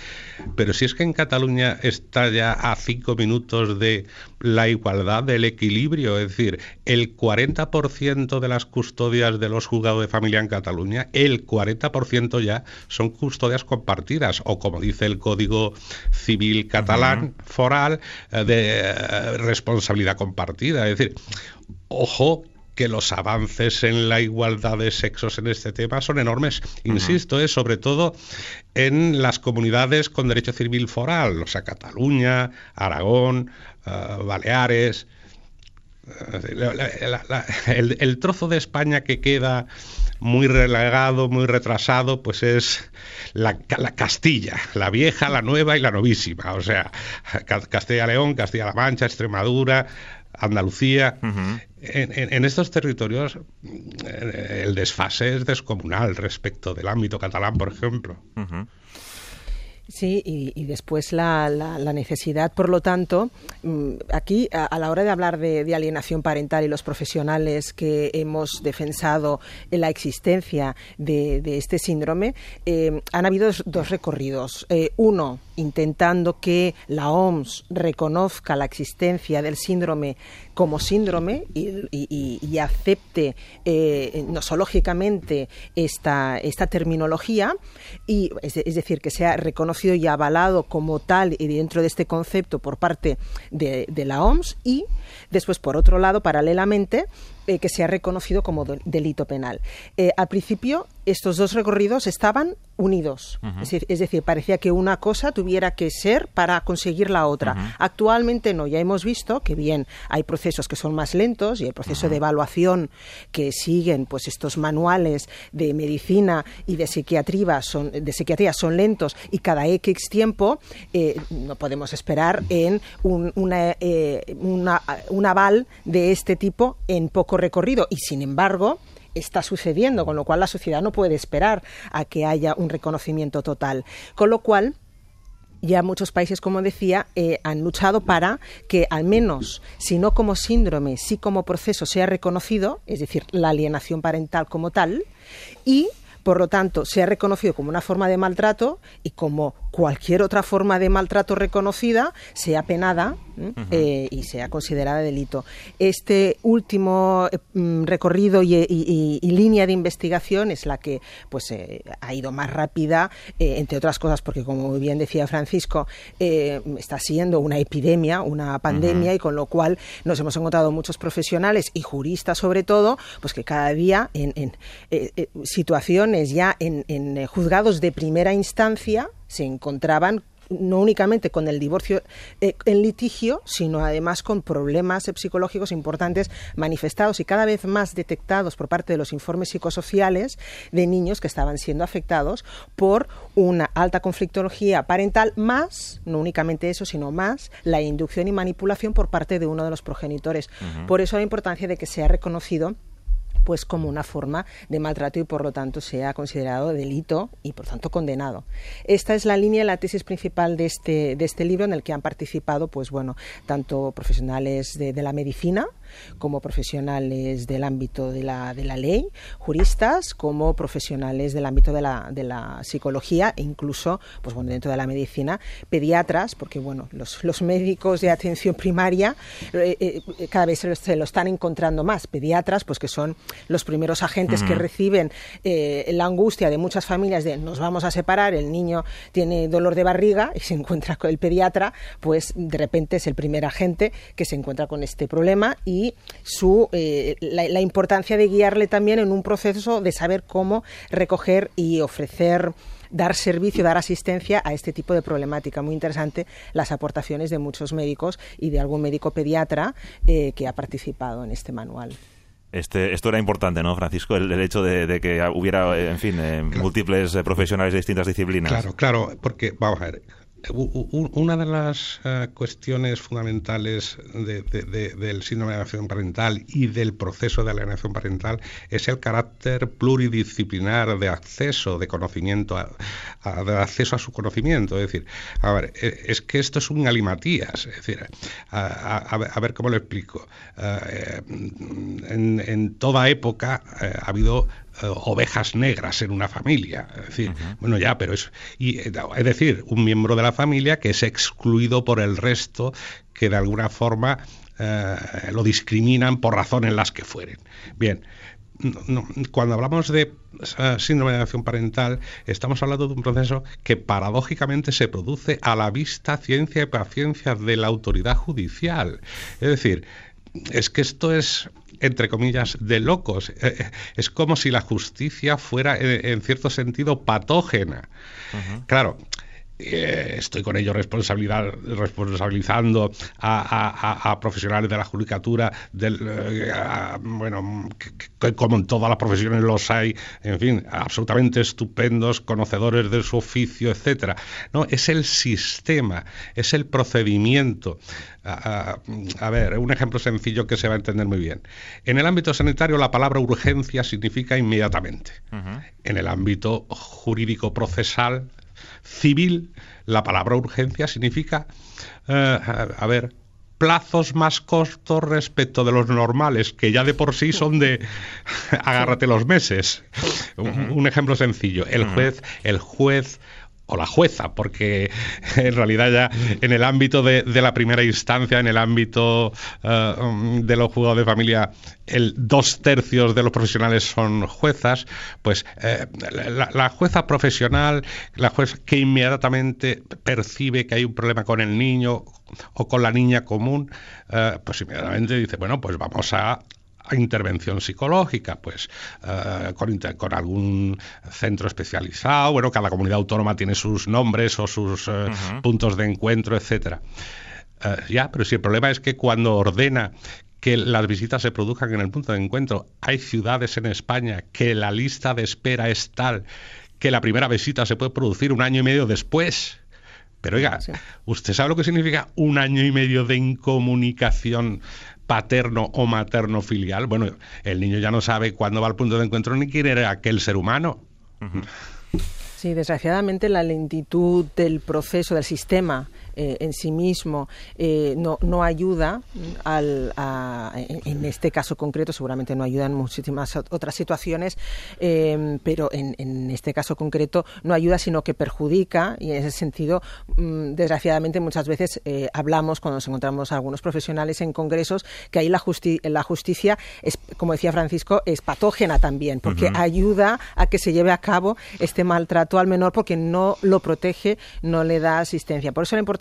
Pero si es que en Cataluña está ya a cinco minutos de la igualdad, del equilibrio, es decir, el 40% de las custodias de los juzgados de familia en Cataluña, el 40% ya son custodias compartidas, o como dice el Código Civil catalán, foral, eh, de eh, responsabilidad compartida. Es decir, ojo que los avances en la igualdad de sexos en este tema son enormes. Insisto, es sobre todo en las comunidades con derecho civil foral, o sea, Cataluña, Aragón, eh, Baleares. Eh, el, trozo de España que queda muy relegado, muy retrasado, pues es la, Castilla, la vieja, la nueva y la novísima. O sea, Castilla-León, Castilla-La Mancha, Extremadura, Andalucía. En, estos territorios eh, el desfase es descomunal respecto del ámbito catalán, por ejemplo. Sí, y, después la, la, necesidad, por lo tanto, mm, aquí a, la hora de hablar de, alienación parental y los profesionales que hemos defensado en la existencia de, este síndrome, eh, han habido dos, recorridos. Eh, uno, intentando que la OMS reconozca la existencia del síndrome como síndrome y, acepte eh, nosológicamente esta, esta terminología, y, es, decir, que sea reconocido y avalado como tal y dentro de este concepto por parte de, la OMS, y después, por otro lado, paralelamente, eh, que sea reconocido como delito penal. Eh, al principio, estos dos recorridos estaban unidos, es, decir, parecía que una cosa tuviera que ser para conseguir la otra. Actualmente no, ya hemos visto que bien hay procesos que son más lentos y el proceso de evaluación que siguen pues estos manuales de medicina y de psiquiatría son, de psiquiatría son lentos y cada X tiempo eh, no podemos esperar en un, una, un aval de este tipo en poco recorrido. Y sin embargo está sucediendo, con lo cual la sociedad no puede esperar a que haya un reconocimiento total. Con lo cual, ya muchos países, como decía, eh, han luchado para que al menos, si no como síndrome, sí como proceso sea reconocido, es decir, la alienación parental como tal, y Por lo tanto, se ha reconocido como una forma de maltrato y como cualquier otra forma de maltrato reconocida, sea penada eh, y sea considerada delito. Este último eh, mm, recorrido y, línea de investigación es la que pues eh, ha ido más rápida, entre otras cosas porque, como bien decía Francisco, está siendo una epidemia, una pandemia, y con lo cual nos hemos encontrado muchos profesionales y juristas sobre todo, pues que cada día en, situaciones ya en juzgados de primera instancia se encontraban no únicamente con el divorcio eh, en litigio, sino además con problemas psicológicos importantes manifestados y cada vez más detectados por parte de los informes psicosociales de niños que estaban siendo afectados por una alta conflictología parental, más, no únicamente eso, sino más la inducción y manipulación por parte de uno de los progenitores. Por eso la importancia de que sea reconocido pues como una forma de maltrato y por lo tanto sea considerado delito y por tanto condenado. Esta es la línea, la tesis principal de este, de este libro en el que han participado pues bueno, tanto profesionales de, de la medicina, como profesionales del ámbito de la, de la ley, juristas, como profesionales del ámbito de la, de la psicología e incluso, pues bueno, dentro de la medicina, pediatras, porque bueno, los, los médicos de atención primaria eh, eh, cada vez se lo, están encontrando más. Pediatras, pues que son los primeros agentes que reciben eh, la angustia de muchas familias de nos vamos a separar, el niño tiene dolor de barriga y se encuentra con el pediatra, pues de repente es el primer agente que se encuentra con este problema y su, eh, la, importancia de guiarle también en un proceso de saber cómo recoger y ofrecer dar servicio, dar asistencia a este tipo de problemática. Muy interesante las aportaciones de muchos médicos y de algún médico pediatra eh, que ha participado en este manual. Este, esto era importante, ¿no, Francisco? El, hecho de, que hubiera, en fin, eh, múltiples profesionales de distintas disciplinas. Claro, claro, porque, vamos a ver, una de las eh, cuestiones fundamentales del síndrome de alienación parental y del proceso de alienación parental es el carácter pluridisciplinar de acceso de conocimiento, a, de acceso a su conocimiento. Es decir, a ver, e, es que esto es un galimatías. Es decir, a, ver cómo lo explico. Eh, en, toda época eh, ha habido ovejas negras en una familia. Es decir, bueno, ya, pero es. Y, eh, es decir, un miembro de la familia que es excluido por el resto, que de alguna forma eh, lo discriminan por razones las que fueren. Bien. cuando hablamos de síndrome de alienación parental, estamos hablando de un proceso que paradójicamente se produce a la vista, ciencia y paciencia de la autoridad judicial. Es decir, es que esto es entre comillas, de locos. Eh, eh, es como si la justicia fuera, eh, en cierto sentido, patógena. Claro, estoy con ello responsabilizando a, profesionales de la judicatura, del, bueno, como en todas las profesiones los hay, en fin, absolutamente estupendos, conocedores de su oficio, etcétera. No, es el sistema, es el procedimiento. A, ver, un ejemplo sencillo que se va a entender muy bien. En el ámbito sanitario, la palabra urgencia significa inmediatamente. En el ámbito jurídico procesal, civil, la palabra urgencia significa, eh, a ver, plazos más cortos respecto de los normales, que ya de por sí son de agárrate los meses. Un, ejemplo sencillo. El juez, el juez o la jueza, porque en realidad ya en el ámbito de, la primera instancia, en el ámbito eh, de los juzgados de familia, el dos tercios de los profesionales son juezas, pues eh, la, jueza profesional, la jueza que inmediatamente percibe que hay un problema con el niño o con la niña común, eh, pues inmediatamente dice, bueno, pues vamos a intervención psicológica, pues eh, con, algún centro especializado, bueno, cada comunidad autónoma tiene sus nombres o sus eh, puntos de encuentro, etcétera. Eh, ya, pero si el problema es que cuando ordena que las visitas se produzcan en el punto de encuentro, hay ciudades en España que la lista de espera es tal que la primera visita se puede producir un año y medio después. Pero oiga, ¿usted sabe lo que significa un año y medio de incomunicación paterno o materno filial, bueno, el niño ya no sabe cuándo va al punto de encuentro ni quién era aquel ser humano. Sí, desgraciadamente la lentitud del proceso, del sistema eh, en sí mismo eh, no, no ayuda al, a- en, en este caso concreto, seguramente no ayuda en muchísimas ot- otras situaciones, eh, pero en, en este caso concreto no ayuda, sino que perjudica y en ese sentido, mm, desgraciadamente, muchas veces eh, hablamos cuando nos encontramos a algunos profesionales en congresos que ahí la, justi- la justicia, es, como decía Francisco, es patógena también, porque ayuda a que se lleve a cabo este maltrato al menor porque no lo protege, no le da asistencia. Por eso la importancia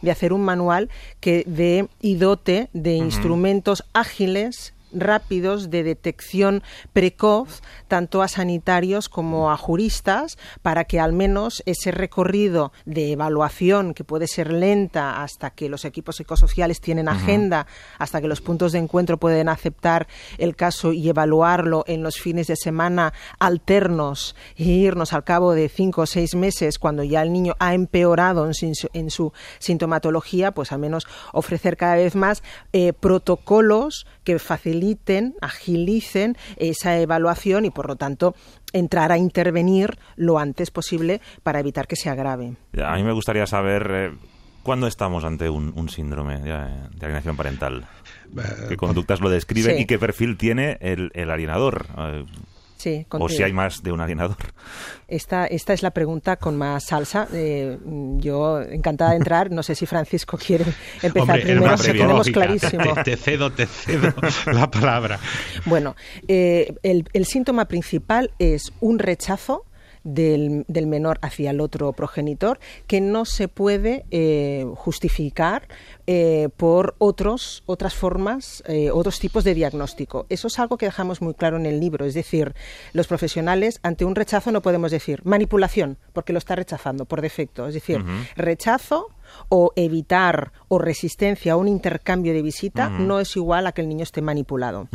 de hacer un manual que dé y dote de instrumentos ágiles rápidos de detección precoz tanto a sanitarios como a juristas para que al menos ese recorrido de evaluación que puede ser lenta hasta que los equipos psicosociales tienen agenda hasta que los puntos de encuentro pueden aceptar el caso y evaluarlo en los fines de semana alternos e irnos al cabo de cinco o seis meses cuando ya el niño ha empeorado en su sintomatología, pues al menos ofrecer cada vez más eh, protocolos que faciliten, agilicen esa evaluación y por lo tanto entrar a intervenir lo antes posible para evitar que se agrave. A mí me gustaría saber eh, cuándo estamos ante un, un síndrome de, de alienación parental. ¿Qué conductas lo describen sí. y qué perfil tiene el, el alienador? Sí, o si hay más de un alienador. Esta, esta es la pregunta con más salsa. Eh, yo encantada de entrar. No sé si Francisco quiere empezar Hombre, primero, que tenemos clarísimo. Te, te cedo, te cedo la palabra. Bueno, eh, el, el síntoma principal es un rechazo del, del menor hacia el otro progenitor que no se puede eh, justificar eh, por otros, otras formas, eh, otros tipos de diagnóstico. Eso es algo que dejamos muy claro en el libro. Es decir, los profesionales ante un rechazo no podemos decir manipulación, porque lo está rechazando por defecto. Es decir, rechazo o evitar o resistencia a un intercambio de visita no es igual a que el niño esté manipulado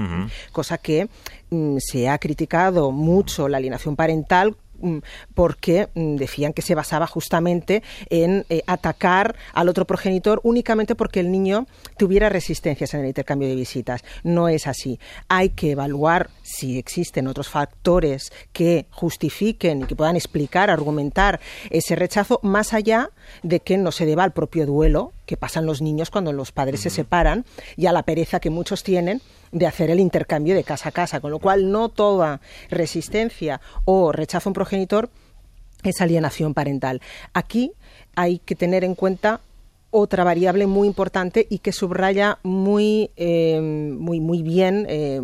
cosa que mm, se ha criticado mucho la alienación parental porque mm, decían que se basaba justamente en eh, atacar al otro progenitor únicamente porque el niño tuviera resistencias en el intercambio de visitas. No es así. Hay que evaluar si existen otros factores que justifiquen y que puedan explicar, argumentar ese rechazo, más allá de que no se deba al propio duelo que pasan los niños cuando los padres se separan y a la pereza que muchos tienen de hacer el intercambio de casa a casa, con lo cual no toda resistencia o rechazo a un progenitor es alienación parental. Aquí hay que tener en cuenta otra variable muy importante y que subraya muy, eh, muy, muy bien eh,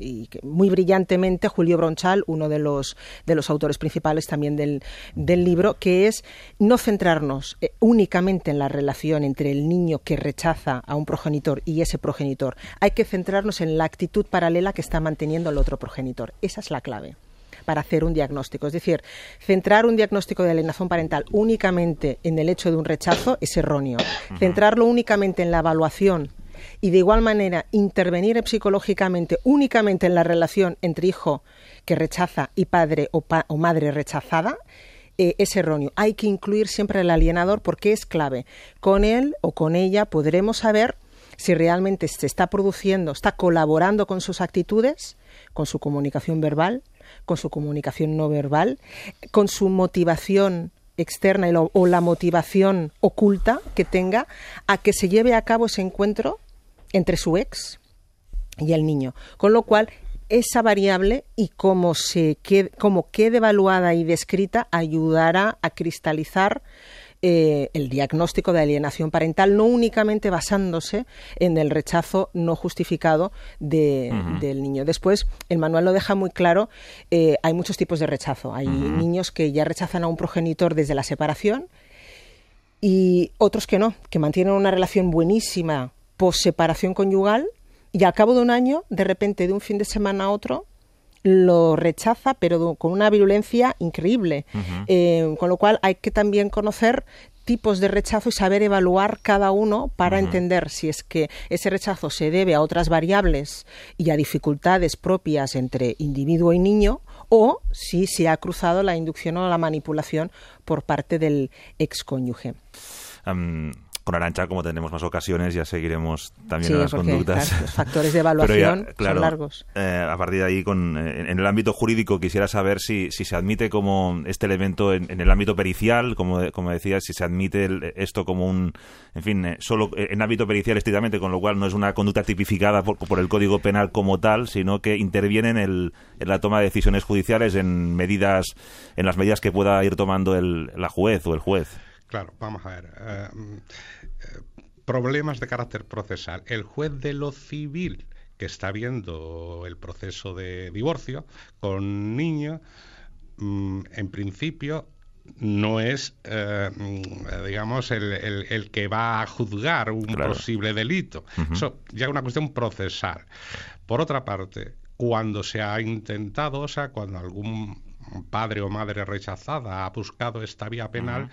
y muy brillantemente Julio Bronchal, uno de los, de los autores principales también del, del libro, que es no centrarnos eh, únicamente en la relación entre el niño que rechaza a un progenitor y ese progenitor. Hay que centrarnos en la actitud paralela que está manteniendo el otro progenitor. Esa es la clave para hacer un diagnóstico. Es decir, centrar un diagnóstico de alienación parental únicamente en el hecho de un rechazo es erróneo. Centrarlo únicamente en la evaluación y de igual manera intervenir psicológicamente únicamente en la relación entre hijo que rechaza y padre o, pa- o madre rechazada eh, es erróneo. Hay que incluir siempre el alienador porque es clave. Con él o con ella podremos saber si realmente se está produciendo, está colaborando con sus actitudes, con su comunicación verbal, con su comunicación no verbal, con su motivación externa o la motivación oculta que tenga a que se lleve a cabo ese encuentro entre su ex y el niño. Con lo cual, esa variable y cómo, se quede, cómo quede evaluada y descrita ayudará a cristalizar eh, el diagnóstico de alienación parental, no únicamente basándose en el rechazo no justificado de- del niño. Después, el manual lo deja muy claro, eh, hay muchos tipos de rechazo. Hay niños que ya rechazan a un progenitor desde la separación y otros que no, que mantienen una relación buenísima post separación conyugal y al cabo de un año, de repente, de un fin de semana a otro, lo rechaza, pero con una virulencia increíble. Eh, con lo cual hay que también conocer tipos de rechazo y saber evaluar cada uno para entender si es que ese rechazo se debe a otras variables y a dificultades propias entre individuo y niño o si se ha cruzado la inducción o la manipulación por parte del excónyuge. Con Arancha, como tenemos más ocasiones, ya seguiremos también Sí, las conductas. claro, los factores de evaluación ya, claro, son largos. eh, a partir de ahí, con, en el ámbito jurídico, quisiera saber si, si se admite como este elemento en, en el ámbito pericial, como, como decía, si se admite el- esto como un, en fin, eh, solo eh, en ámbito pericial estrictamente, con lo cual no es una conducta tipificada por, por el Código Penal como tal, sino que interviene en, el, en la toma de decisiones judiciales, en medidas, en las medidas que pueda ir tomando el, la juez o el juez. Claro, vamos a ver. eh, mm, eh, problemas de carácter procesal. El juez de lo civil que está viendo el proceso de divorcio con niño, mm, en principio no es, eh, mm, digamos, el, el- el que va a juzgar un Claro. posible delito. Eso ya es una cuestión procesal. Por otra parte, cuando se ha intentado, o sea, cuando algún padre o madre rechazada ha buscado esta vía penal,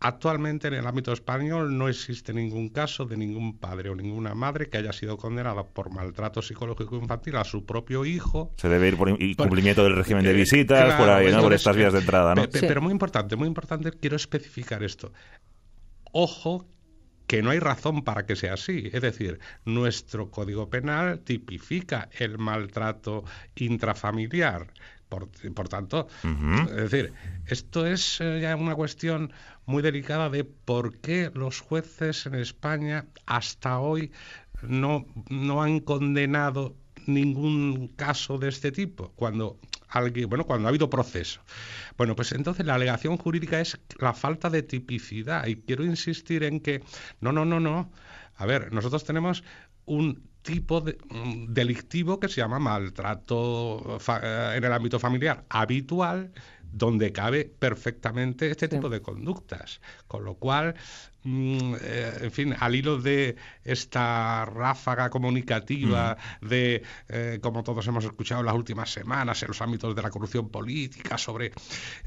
Actualmente en el ámbito español no existe ningún caso de ningún padre o ninguna madre que haya sido condenada por maltrato psicológico infantil a su propio hijo. Se debe ir por incumplimiento del régimen de Eh, visitas, claro, por ahí, ¿no? Por estas vías de entrada, ¿no? pe- pe- Sí. Pero muy importante, muy importante, quiero especificar esto. Ojo que no hay razón para que sea así. Es decir, nuestro Código Penal tipifica el maltrato intrafamiliar. Por, por tanto, es decir, esto es eh, ya una cuestión muy delicada de por qué los jueces en España hasta hoy no, no han condenado ningún caso de este tipo cuando alguien bueno cuando ha habido proceso. Bueno pues entonces la alegación jurídica es la falta de tipicidad y quiero insistir en que no no no no a ver nosotros tenemos un tipo de, delictivo que se llama maltrato eh, en el ámbito familiar habitual donde cabe perfectamente este tipo de conductas. Con lo cual, mm, eh, en fin, al hilo de esta ráfaga comunicativa de, eh, como todos hemos escuchado en las últimas semanas, en los ámbitos de la corrupción política, sobre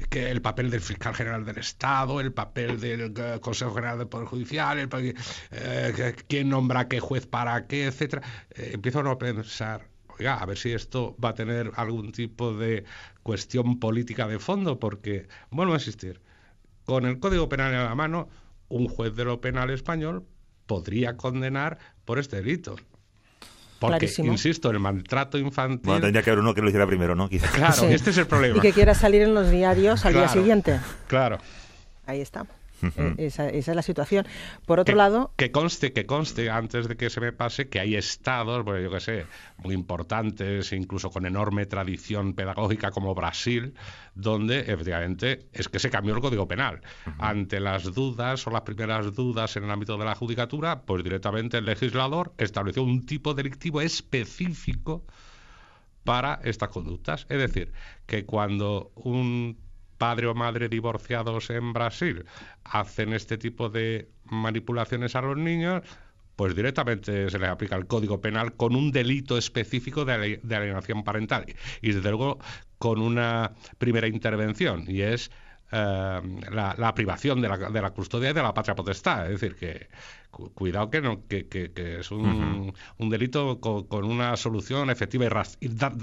que el papel del fiscal general del Estado, el papel del eh, Consejo General del Poder Judicial, el, eh, quién nombra qué juez para qué, etcétera, eh, empiezo a pensar oiga, a ver si esto va a tener algún tipo de cuestión política de fondo, porque, vuelvo a insistir, con el Código Penal en la mano, un juez de lo penal español podría condenar por este delito. Porque, Clarísimo. insisto, el maltrato infantil... Bueno, tendría que haber uno que lo hiciera primero, ¿no? Quizá. Claro, Sí. este es el problema. Y que quiera salir en los diarios al día siguiente. Claro. Ahí está. Eh, esa, esa es la situación. Por otro que, lado, que conste, que conste, antes de que se me pase, que hay estados, bueno, yo qué sé, muy importantes, incluso con enorme tradición pedagógica como Brasil, donde efectivamente es que se cambió el Código Penal. Ante las dudas o las primeras dudas en el ámbito de la judicatura, pues directamente el legislador estableció un tipo delictivo específico para estas conductas. Es decir, que cuando un padre o madre divorciados en Brasil hacen este tipo de manipulaciones a los niños, pues directamente se les aplica el Código Penal con un delito específico de, de alienación parental. Y desde luego con una primera intervención y es eh, la, la privación de la, de la custodia y de la patria potestad. Es decir, que cu- cuidado que, no, que, que- que es un, un delito co- con, una solución efectiva y, y dra-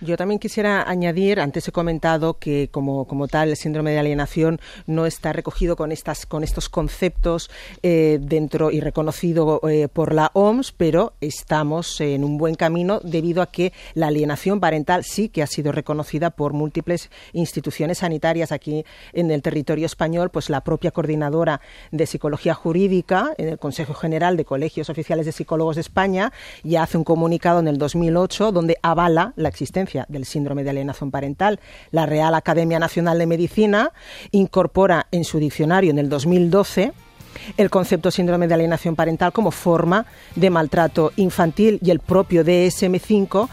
Yo también quisiera añadir, antes he comentado que como, como tal el síndrome de alienación no está recogido con, estas, con estos conceptos eh, dentro y reconocido eh, por la OMS, pero estamos en un buen camino debido a que la alienación parental sí que ha sido reconocida por múltiples instituciones sanitarias aquí en el territorio español, pues la propia coordinadora de psicología jurídica en el Consejo General de Colegios Oficiales de Psicólogos de España ya hace un comunicado en el 2008 donde avala la existencia del síndrome de alienación parental. La Real Academia Nacional de Medicina incorpora en su diccionario en el 2012 el concepto síndrome de alienación parental como forma de maltrato infantil y el propio DSM-5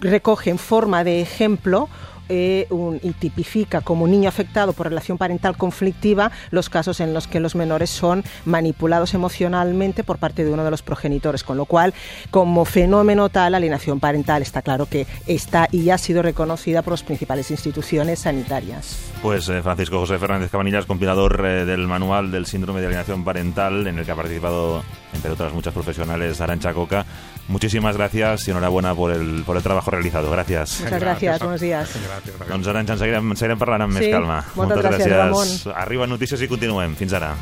recoge en forma de ejemplo eh, un- y tipifica como niño afectado por relación parental conflictiva los casos en los que los menores son manipulados emocionalmente por parte de uno de los progenitores, con lo cual, como fenómeno tal, alienación parental está claro que está y ha sido reconocida por las principales instituciones sanitarias. Pues eh, Francisco José Fernández Cabanillas, compilador eh, del manual del síndrome de alienación parental, en el que ha participado, entre otras muchas profesionales, Arancha Coca. Muchísimas gracias y enhorabuena por el, por el trabajo realizado. Gràcies. Muchas gracias, buenos días. Gràcies, gràcies. Doncs Arancha, en seguirem, en seguirem parlant amb Sí, més calma. moltes gràcies, Ramon. Arriben notícies i continuem. Fins ara.